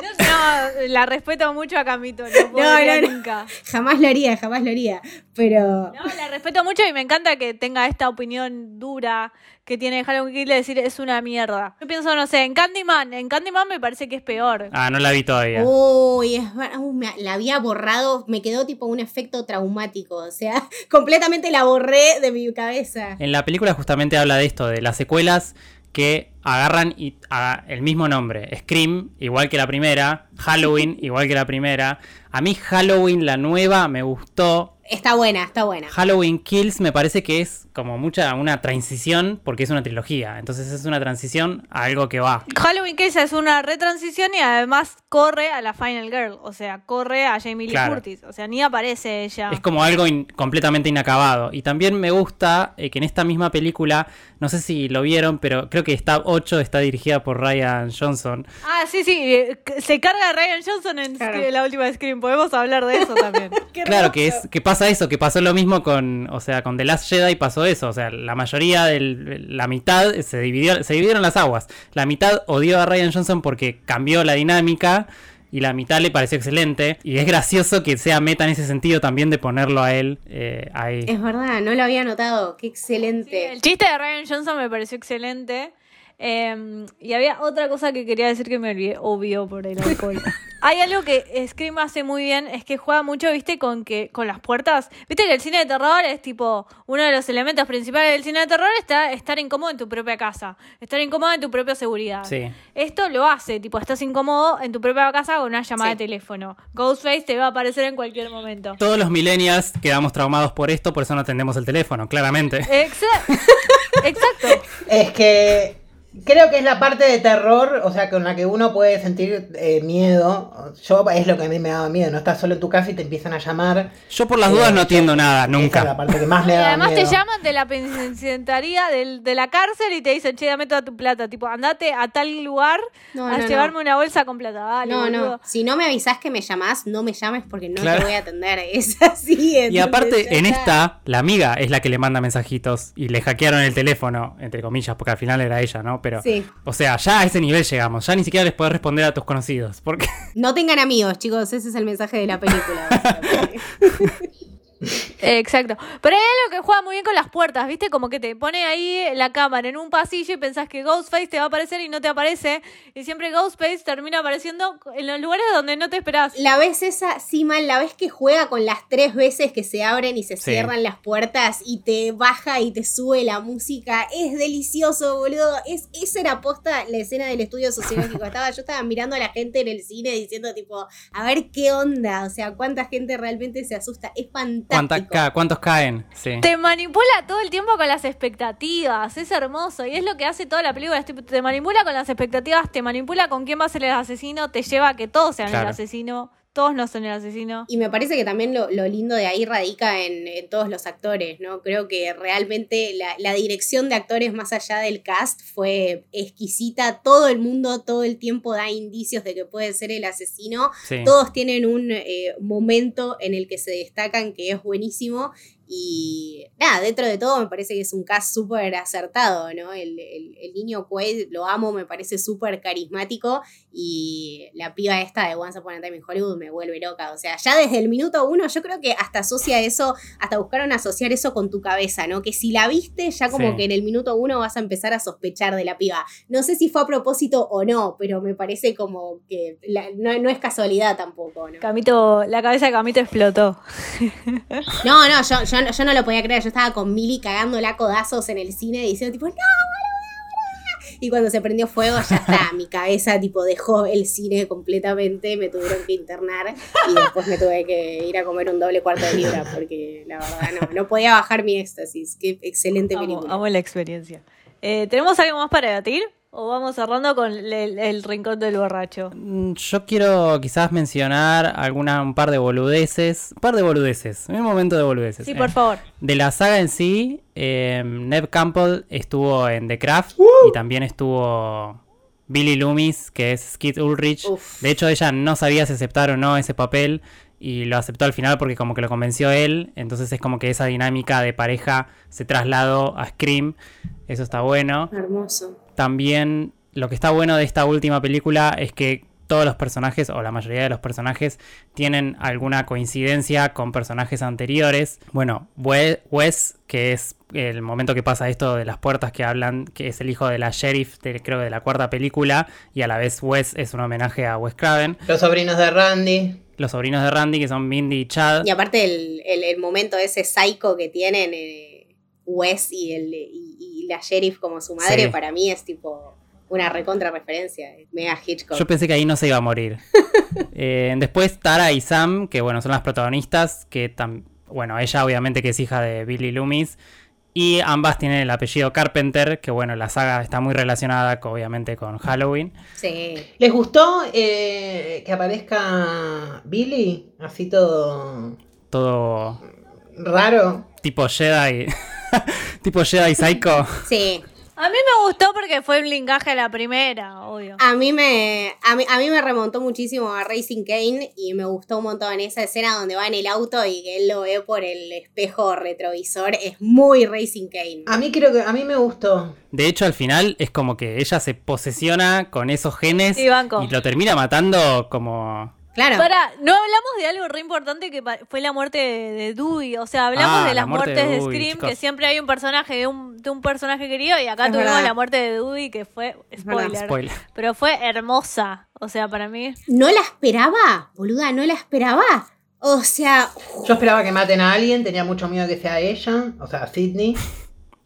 No, no, la respeto mucho a Camito, no, podría no, no. nunca. Jamás lo haría, jamás lo haría. Pero... No, la respeto mucho y me encanta que tenga esta opinión dura que tiene Halloween Kill de decir es una mierda. Yo pienso, no sé, en Candyman, en Candyman me parece que es peor. Ah, no la vi todavía. Uy, es uh, me- la había borrado, me quedó tipo un efecto traumático, o sea, completamente la borré de mi cabeza. En la película justamente habla de esto, de las secuelas que agarran el mismo nombre. Scream, igual que la primera. Halloween, igual que la primera. A mí Halloween, la nueva, me gustó. Está buena, está buena. Halloween Kills me parece que es como mucha una transición porque es una trilogía. Entonces es una transición a algo que va. Halloween Kills es una retransición y además corre a la Final Girl, o sea, corre a Jamie Lee Claro. Curtis, o sea, ni aparece ella. Es como algo in- completamente inacabado. Y también me gusta eh, que en esta misma película, no sé si lo vieron, pero creo que Stab 8 está dirigida por Ryan Johnson. Ah, sí, sí, eh, se carga a Ryan Johnson en Claro. La última Scream, podemos hablar de eso también. Claro, que es que pasa pasa eso, que pasó lo mismo con, o sea, con The Last Jedi pasó eso, o sea, la mayoría de la mitad se dividió, se dividieron las aguas. La mitad odió a Ryan Johnson porque cambió la dinámica y la mitad le pareció excelente. Y es gracioso que sea meta en ese sentido también de ponerlo a él eh, ahí. Es verdad, no lo había notado. Qué excelente. el chiste de Ryan Johnson me pareció excelente. Em, y había otra cosa que quería decir que me olvidé, obvio por el alcohol. Hay algo que Scream hace muy bien, es que juega mucho, viste, con que con las puertas. Viste que el cine de terror es tipo, uno de los elementos principales del cine de terror está estar incómodo en tu propia casa, estar incómodo en tu propia seguridad. Sí. Esto lo hace, tipo, estás incómodo en tu propia casa con una llamada de teléfono. Ghostface te va a aparecer en cualquier momento. Todos los millennials quedamos traumados por esto, por eso no atendemos el teléfono, claramente. Exacto. Exacto. Es que Creo que es la parte de terror, o sea, con la que uno puede sentir eh, miedo. Yo es lo que a mí me daba miedo, no estás solo en tu casa y te empiezan a llamar. Yo por las dudas no atiendo nada, nunca. Esa es la parte que más me Y daba además te llaman de la penitenciaría del- de la cárcel y te dicen, che, dame toda tu plata. Tipo, andate a tal lugar No, a no, llevarme no. una bolsa con plata. Dale, No, boludo. no. Si no me avisás que me llamás, no me llames porque no Claro. te voy a atender. Es así. Y aparte, en esta, la amiga es la que le manda mensajitos y le hackearon el teléfono, entre comillas, porque al final era ella, ¿no? Pero, Sí. o sea, ya a ese nivel llegamos, ya ni siquiera les podés responder a tus conocidos, porque No tengan amigos, chicos. Ese es el mensaje de la película. Exacto. Pero hay algo que juega muy bien con las puertas, ¿viste? Como que te pone ahí la cámara en un pasillo y pensás que Ghostface te va a aparecer y no te aparece. Y siempre Ghostface termina apareciendo en los lugares donde no te esperás. La vez esa, sí, mal, la vez que juega con las tres veces que se abren y se Sí. cierran las puertas y te baja y te sube la música, es delicioso, boludo. Es, esa era posta la escena del estudio sociológico. Estaba, yo estaba mirando a la gente en el cine diciendo, tipo, a ver qué onda, o sea, cuánta gente realmente se asusta. Es fantástico. ¿Cuántas ca- ¿cuántos caen? Sí. Te manipula todo el tiempo con las expectativas, es hermoso y es lo que hace toda la película, te manipula con las expectativas, te manipula con quién va a ser el asesino, te lleva a que todos sean Claro. el asesino, todos no son el asesino. Y me parece que también lo, lo lindo de ahí radica en, en todos los actores, ¿no? Creo que realmente la, la dirección de actores más allá del cast fue exquisita. Todo el mundo todo el tiempo da indicios de que puede ser el asesino. sí. Todos tienen un eh, momento en el que se destacan que es buenísimo. Y nada, dentro de todo me parece que es un cast súper acertado, ¿no? El, el- el niño Quaid lo amo, me parece súper carismático. Y la piba esta de Once Upon a Time in Hollywood me vuelve loca. O sea, ya desde el minuto uno, yo creo que hasta asocia eso, hasta buscaron asociar eso con tu cabeza, ¿no? Que si la viste, ya como Sí. que en el minuto uno vas a empezar a sospechar de la piba. No sé si fue a propósito o no, pero me parece como que la- no, no es casualidad tampoco, ¿no? Camito, la cabeza de Camito explotó. No, no, yo, yo, no- yo no lo podía creer. Yo estaba con Milly cagándola codazos en el cine diciendo tipo, no, boludo, boludo". Y cuando se prendió fuego, ya está, mi cabeza tipo dejó el cine completamente, me tuvieron que internar y después me tuve que ir a comer un doble cuarto de libra porque la verdad no, no podía bajar mi éxtasis. Qué excelente Amo, película. amo la experiencia. Eh, ¿Tenemos algo más para debatir? ¿O vamos cerrando con el, el rincón del borracho? Mm, Yo quiero quizás mencionar alguna, un par de boludeces. Un par de boludeces. Un momento de boludeces. Sí, eh. por favor. De la saga en sí, eh, Neve Campbell estuvo en The Craft y también estuvo Billy Loomis, que es Skid Ulrich. Uf. De hecho, ella no sabía si aceptar o no ese papel y lo aceptó al final porque como que lo convenció él. Entonces es como que esa dinámica de pareja se trasladó a Scream. Eso está bueno. Hermoso. También lo que está bueno de esta última película es que todos los personajes, o la mayoría de los personajes, tienen alguna coincidencia con personajes anteriores. Bueno, We- Wes, que es el momento que pasa esto de las puertas que hablan, que es el hijo de la sheriff, de, creo de la cuarta película, y a la vez Wes es un homenaje a Wes Craven. Los sobrinos de Randy. Los sobrinos de Randy, que son Mindy y Chad. Y aparte el, el, el momento ese psycho que tienen eh, Wes y, el, y, y la sheriff como su madre, Sí. para mí es tipo una recontra referencia. Mega Hitchcock. Yo pensé que ahí no se iba a morir. Eh, después Tara y Sam, que bueno, son las protagonistas, que bueno, ella obviamente que es hija de Billy Loomis. Y ambas tienen el apellido Carpenter, que bueno, la saga está muy relacionada obviamente con Halloween. Sí. ¿Les gustó eh, que aparezca Billy? Así todo Todo raro. tipo Jedi. tipo Jedi Psycho. Sí. A mí me gustó porque fue un linkaje a la primera, obvio. A mí me, a mí, a mí me remontó muchísimo a Racing Kane y me gustó un montón esa escena donde va en el auto y que él lo ve por el espejo retrovisor. Es muy Racing Kane. A mí creo que a mí me gustó. De hecho, al final es como que ella se posesiona con esos genes Sí, y lo termina matando como... Claro. Para, no hablamos de algo re importante que fue la muerte de, de Dewey. O sea, hablamos Ah, de la las muerte muertes de Scream, chicos. que siempre hay un personaje de un, de un personaje querido, y acá Es tuvimos verdad. la muerte de Dewey, que fue. Spoiler. Pero fue hermosa. O sea, para mí. ¿No la esperaba? Boluda, ¿no la esperaba? O sea, Yo esperaba que maten a alguien, tenía mucho miedo que sea ella, o sea, Sidney.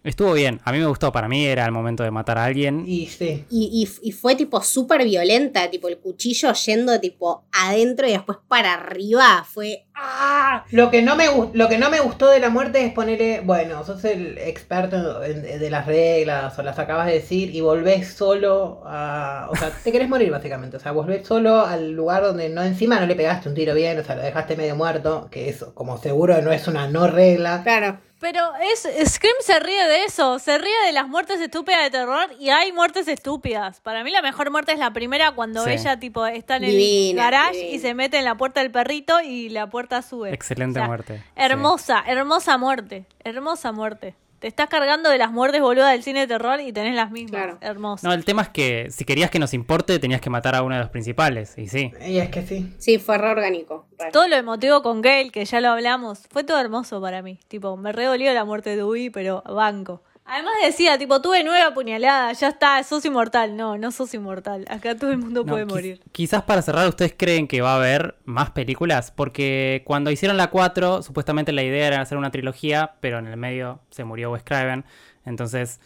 Estuvo bien, a mí me gustó, para mí era el momento de matar a alguien. Y sí. y, y- y fue tipo súper violenta, tipo el cuchillo yendo tipo adentro y después para arriba. Fue... ¡Ah! Lo que, no me, lo que no me gustó de la muerte es ponerle, bueno, sos el experto en- de las reglas o las acabas de decir y volvés solo a... O sea, te querés morir básicamente. O sea, volvés solo al lugar donde no encima no le pegaste un tiro bien, o sea, lo dejaste medio muerto, que es como seguro no es una no regla. Claro. Pero es Scream se ríe de eso, se ríe de las muertes estúpidas de terror y hay muertes estúpidas. Para mí la mejor muerte es la primera cuando Sí. ella tipo está en Divina, el garage divina. y se mete en la puerta del perrito y la puerta sube. Excelente O sea, muerte. sí. Hermosa, hermosa muerte, hermosa muerte. Te estás cargando de las muertes boludas del cine de terror y tenés las mismas. Claro. Hermosa. No, el tema es que si querías que nos importe, tenías que matar a uno de los principales, y sí. Y es que sí. Sí, fue re orgánico. re. Todo lo emotivo con Gale, que ya lo hablamos, fue todo hermoso para mí. Tipo, me re dolió la muerte de Dewey, pero banco. Además decía, tipo, tuve nueve apuñaladas, ya está, sos inmortal. No, no sos inmortal. Acá todo el mundo No, puede quiz- morir. Quizás para cerrar, ¿ustedes creen que va a haber más películas? Porque cuando hicieron la 4, supuestamente la idea era hacer una trilogía, pero en el medio se murió Wes Craven. Entonces,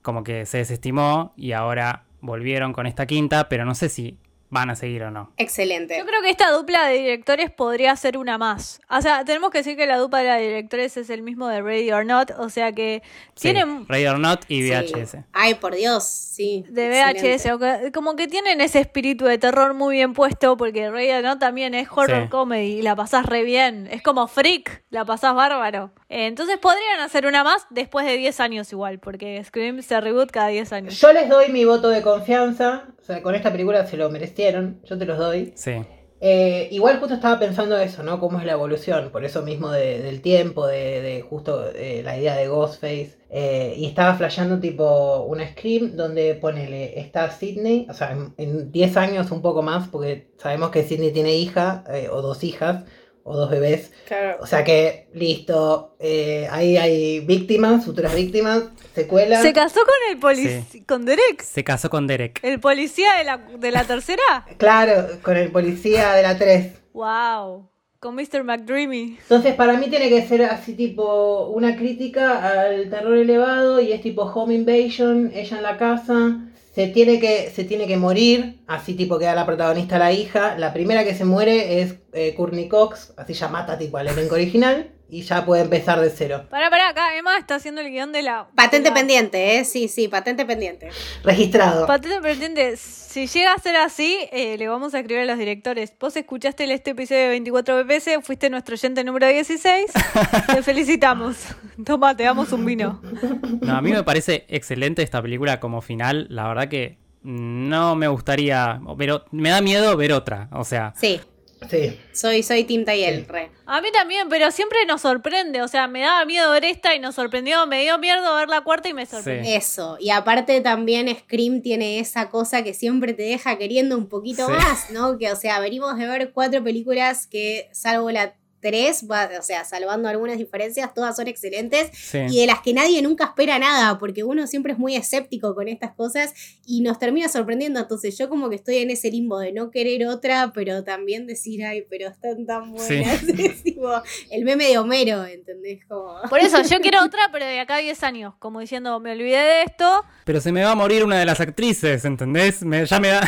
como que se desestimó y ahora volvieron con esta quinta, pero no sé si van a seguir o no. Excelente. Yo creo que esta dupla de directores podría ser una más. O sea, tenemos que decir que la dupla de directores es el mismo de Ready or Not, o sea que Sí, tienen Ready or Not y Sí. VHS. Ay, por Dios, sí. de VHS, excelente. o que- como que tienen ese espíritu de terror muy bien puesto, porque Ready or Not también es horror Sí. comedy y la pasás re bien. Es como Freak, la pasás bárbaro. Eh, Entonces podrían hacer una más después de 10 años igual, porque Scream se reboot cada 10 años. Yo les doy mi voto de confianza, o sea, con esta película se lo merecieron, yo te los doy. Sí. Eh, igual justo estaba pensando eso, ¿no? Cómo es la evolución, por eso mismo de- del tiempo, de, de justo eh, la idea de Ghostface. eh, y estaba flasheando tipo una Scream donde ponele, está Sidney, o sea, en, en 10 años un poco más, porque sabemos que Sidney tiene hija, o dos hijas, o dos bebés. Claro. O sea que, listo, eh, ahí hay víctimas, futuras víctimas, secuelas. ¿Se casó con el policía, Sí. con Derek? Se casó con Derek. ¿El policía de la, de la tercera? Claro, con el policía de la 3. wow, con Mr. McDreamy. Entonces, para mí tiene que ser así tipo una crítica al terror elevado y es tipo home invasion, ella en la casa, se tiene que, se tiene que morir, así tipo queda la protagonista la hija. La primera que se muere es eh, Courtney Cox, así ya mata tipo al elenco original y ya puede empezar de cero. Pará, pará, acá Emma está haciendo el guion de la... Patente la- pendiente, ¿eh? Sí, sí, patente pendiente. Registrado. Patente pendiente. Si llega a ser así, eh, le vamos a escribir a los directores. Vos escuchaste el- este episodio de 24 BPS, fuiste nuestro oyente número 16. Te felicitamos. Toma, te damos un vino. No, a mí me parece excelente esta película como final. La verdad que no me gustaría, pero me da miedo ver otra. O sea, Sí, Sí. soy, soy Tim Tayel, re. A mí también, pero siempre nos sorprende. O sea, me daba miedo ver esta y nos sorprendió. Me dio miedo ver la cuarta y me sorprendió. Eso, y aparte también Scream tiene esa cosa que siempre te deja queriendo un poquito Sí. más, ¿no? Que, o sea, venimos de ver cuatro películas que, salvo la tres, va- o sea, salvando algunas diferencias, todas son excelentes sí. y de las que nadie nunca espera nada, porque uno siempre es muy escéptico con estas cosas y nos termina sorprendiendo. Entonces, yo como que estoy en ese limbo de no querer otra, pero también decir, ay, pero están tan buenas. Es tipo el meme de Homero, ¿entendés? Como. Por eso, yo quiero otra, pero de acá a 10 años. Como diciendo, me olvidé de esto. Pero se me va a morir una de las actrices, ¿entendés? Me- ya me da...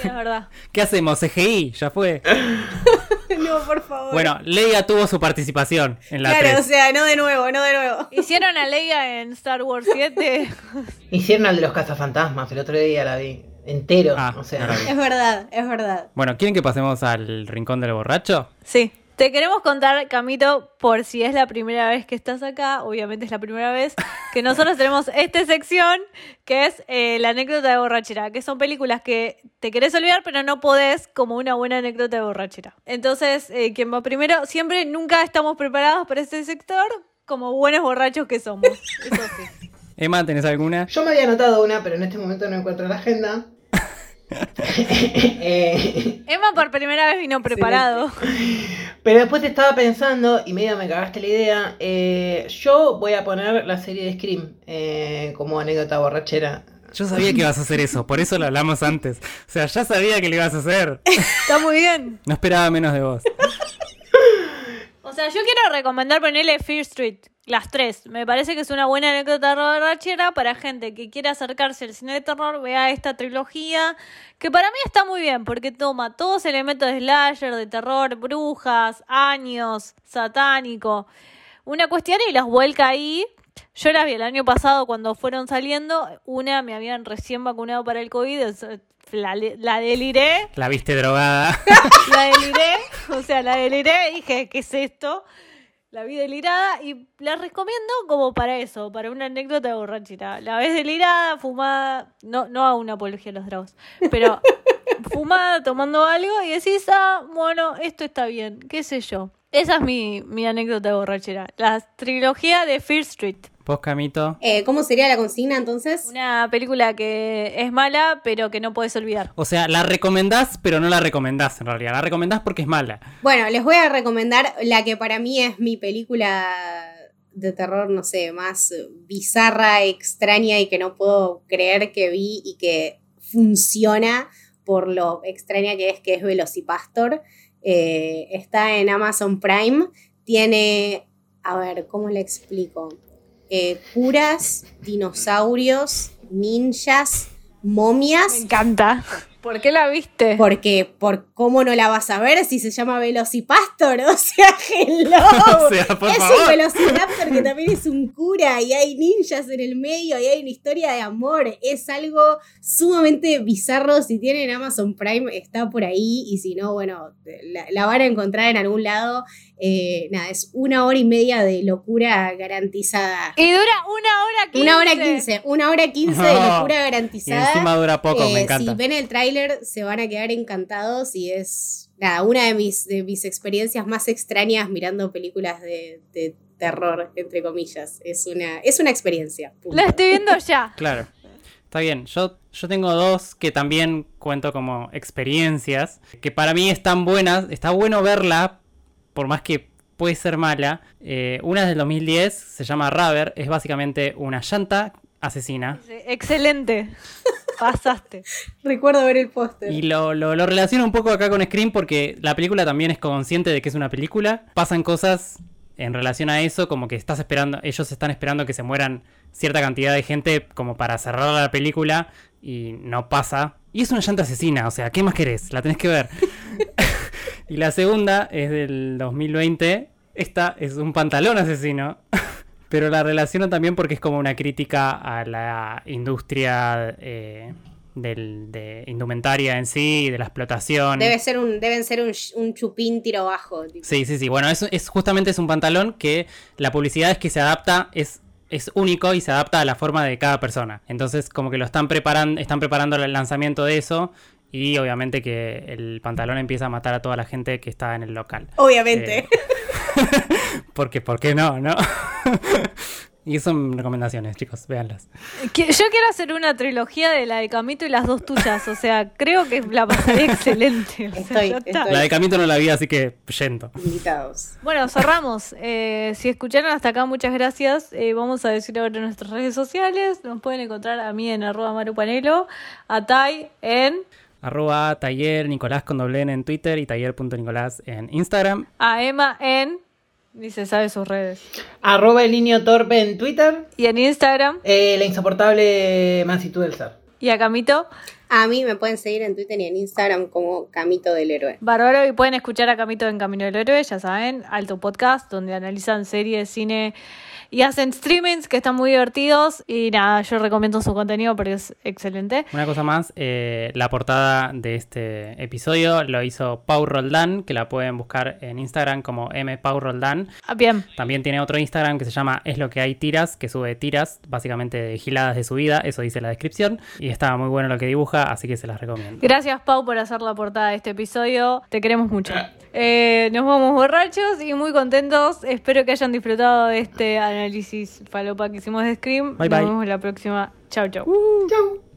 Sí, es verdad. ¿Qué hacemos? CGI, ya fue. no, por favor. Bueno, Leia tuvo su participación en la claro, 3. o sea, no de nuevo, no de nuevo. Hicieron a Leia en Star Wars 7. Hicieron al de los cazafantasmas, el otro día la vi. Entero. Ah, o sea. no la vi. Es verdad, es verdad. Bueno, ¿quieren que pasemos al rincón del borracho? Sí. Te queremos contar, Camito, por si es la primera vez que estás acá, obviamente es la primera vez, que nosotros tenemos esta sección que es eh, la anécdota de borrachera, que son películas que te querés olvidar pero no podés como una buena anécdota de borrachera. Entonces, eh, quien va primero, siempre nunca estamos preparados para este sector como buenos borrachos que somos. Eso sí. Emma, ¿tenés alguna? Yo me había anotado una, pero en este momento no encuentro la agenda. Eh, Emma por primera vez vino preparado. pero después estaba pensando, y medio me cagaste la idea, eh, yo voy a poner la serie de Scream eh, como anécdota borrachera. Yo sabía que ibas a hacer eso, por eso lo hablamos antes. O sea, ya sabía que lo ibas a hacer. Está muy bien. No esperaba menos de vos. O sea, yo quiero recomendar ponerle Fear Street, las tres. Me parece que es una buena anécdota borrachera para gente que quiera acercarse al cine de terror, vea esta trilogía, que para mí está muy bien, porque toma todos elementos de slasher, de terror, brujas, años, satánico, una cuestión y las vuelca ahí. Yo las vi el año pasado cuando fueron saliendo, una me habían recién vacunado para el COVID, sea, la, la deliré. La viste drogada. La deliré, o sea, la deliré, dije, ¿qué es esto? La vi delirada y la recomiendo como para eso, para una anécdota de borrachera. La ves delirada, fumada, no, no a una apología a los dragos, pero fumada, tomando algo y decís, ah, bueno, esto está bien, qué sé yo. Esa es mi, mi anécdota de borrachera. La trilogía de Fear Street. Vos, Camito. Eh, ¿Cómo sería la consigna entonces? Una película que es mala, pero que no puedes olvidar. O sea, la recomendás, pero no la recomendás en realidad. La recomendás porque es mala. Bueno, les voy a recomendar la que para mí es mi película de terror, no sé, más bizarra, extraña y que no puedo creer que vi y que funciona por lo extraña que es, que es Velocipastor. Eh, está en Amazon Prime. Tiene, a ver, ¿cómo le explico? Eh, curas, dinosaurios, ninjas, momias. Me encanta. ¿Por qué la viste? Porque, por cómo no la vas a ver si se llama Velocipastor, o sea, hello. O sea, por es favor. un Velociraptor que también es un cura y hay ninjas en el medio y hay una historia de amor. Es algo sumamente bizarro. Si tienen Amazon Prime, está por ahí. Y si no, bueno, la, la van a encontrar en algún lado. Eh, nada, es una hora y media de locura garantizada. Y dura una hora quince. Una hora quince, una hora quince de locura Y garantizada. encima dura poco, me Eh, encanta. Si ven el tráiler se van a quedar encantados y es nada, una de mis, de mis experiencias más extrañas mirando películas de, de terror, entre comillas. Es una, es una experiencia. punto. La estoy viendo ya. Claro. Está bien. Yo, yo tengo dos que también cuento como experiencias. Que para mí están buenas. Está bueno verla. Por más que puede ser mala. Eh, una es del 2010. Se llama Rubber. Es básicamente una llanta asesina. Excelente. Pasaste. Recuerdo ver el póster. Y lo, lo, lo relaciono un poco acá con Scream porque la película también es consciente de que es una película. Pasan cosas en relación a eso, como que estás esperando, ellos están esperando que se mueran cierta cantidad de gente como para cerrar la película y no pasa. Y es una llanta asesina, o sea, ¿qué más querés? La tenés que ver. y la segunda es del 2020. Esta es un pantalón asesino. Pero la relaciono también porque es como una crítica a la industria eh, del- de indumentaria en sí de la explotación. Debe ser un, deben ser un, un chupín tiro bajo. tipo. Sí, sí, sí. Bueno, es, es justamente es un pantalón que la publicidad es que se adapta, es, es único y se adapta a la forma de cada persona. Entonces, como que lo están preparando, están preparando el lanzamiento de eso. Y obviamente que el pantalón empieza a matar a toda la gente que está en el local. Obviamente. Eh, porque, ¿por qué no? ¿No? y son recomendaciones, chicos, véanlas. Yo quiero hacer una trilogía de la de Camito y las dos tuyas. O sea, creo que la pasaría excelente. O sea, Estoy- ya está. estoy. La de Camito no la vi, así que yendo. Invitados. Bueno, cerramos. Eh, si escucharon hasta acá, muchas gracias. Eh, vamos a decir ahora en nuestras redes sociales. Nos pueden encontrar a mí en arroba marupanelo, a Tai en, Arroba taller Nicolás con doble N en Twitter y taller.nicolás en Instagram. a Emma en, ni se sabe sus redes. Arroba el niño torpe en Twitter. Y en Instagram, Eh, la insoportable mansitud del ser. y a Camito. A mí me pueden seguir en Twitter y en Instagram como Camito del Héroe. Bárbaro, y pueden escuchar a Camito en Camino del Héroe, ya saben, alto podcast, donde analizan series, cine y hacen streamings que están muy divertidos. Y nada, yo recomiendo su contenido porque es excelente. Una cosa más, eh, la portada de este episodio lo hizo Pau Roldán, que la pueden buscar en Instagram como M Pau Roldán. Ah, bien, También tiene otro Instagram que se llama Es lo que hay tiras, que sube tiras, básicamente de giladas de su vida, eso dice la descripción. Y está muy bueno lo que dibuja, así que se las recomiendo. gracias Pau por hacer la portada de este episodio. Te queremos mucho. Eh, nos vamos borrachos y muy contentos. Espero que hayan disfrutado de este análisis falopa que hicimos de Scream. Bye, nos bye. vemos la próxima. Chau, chau. Chau.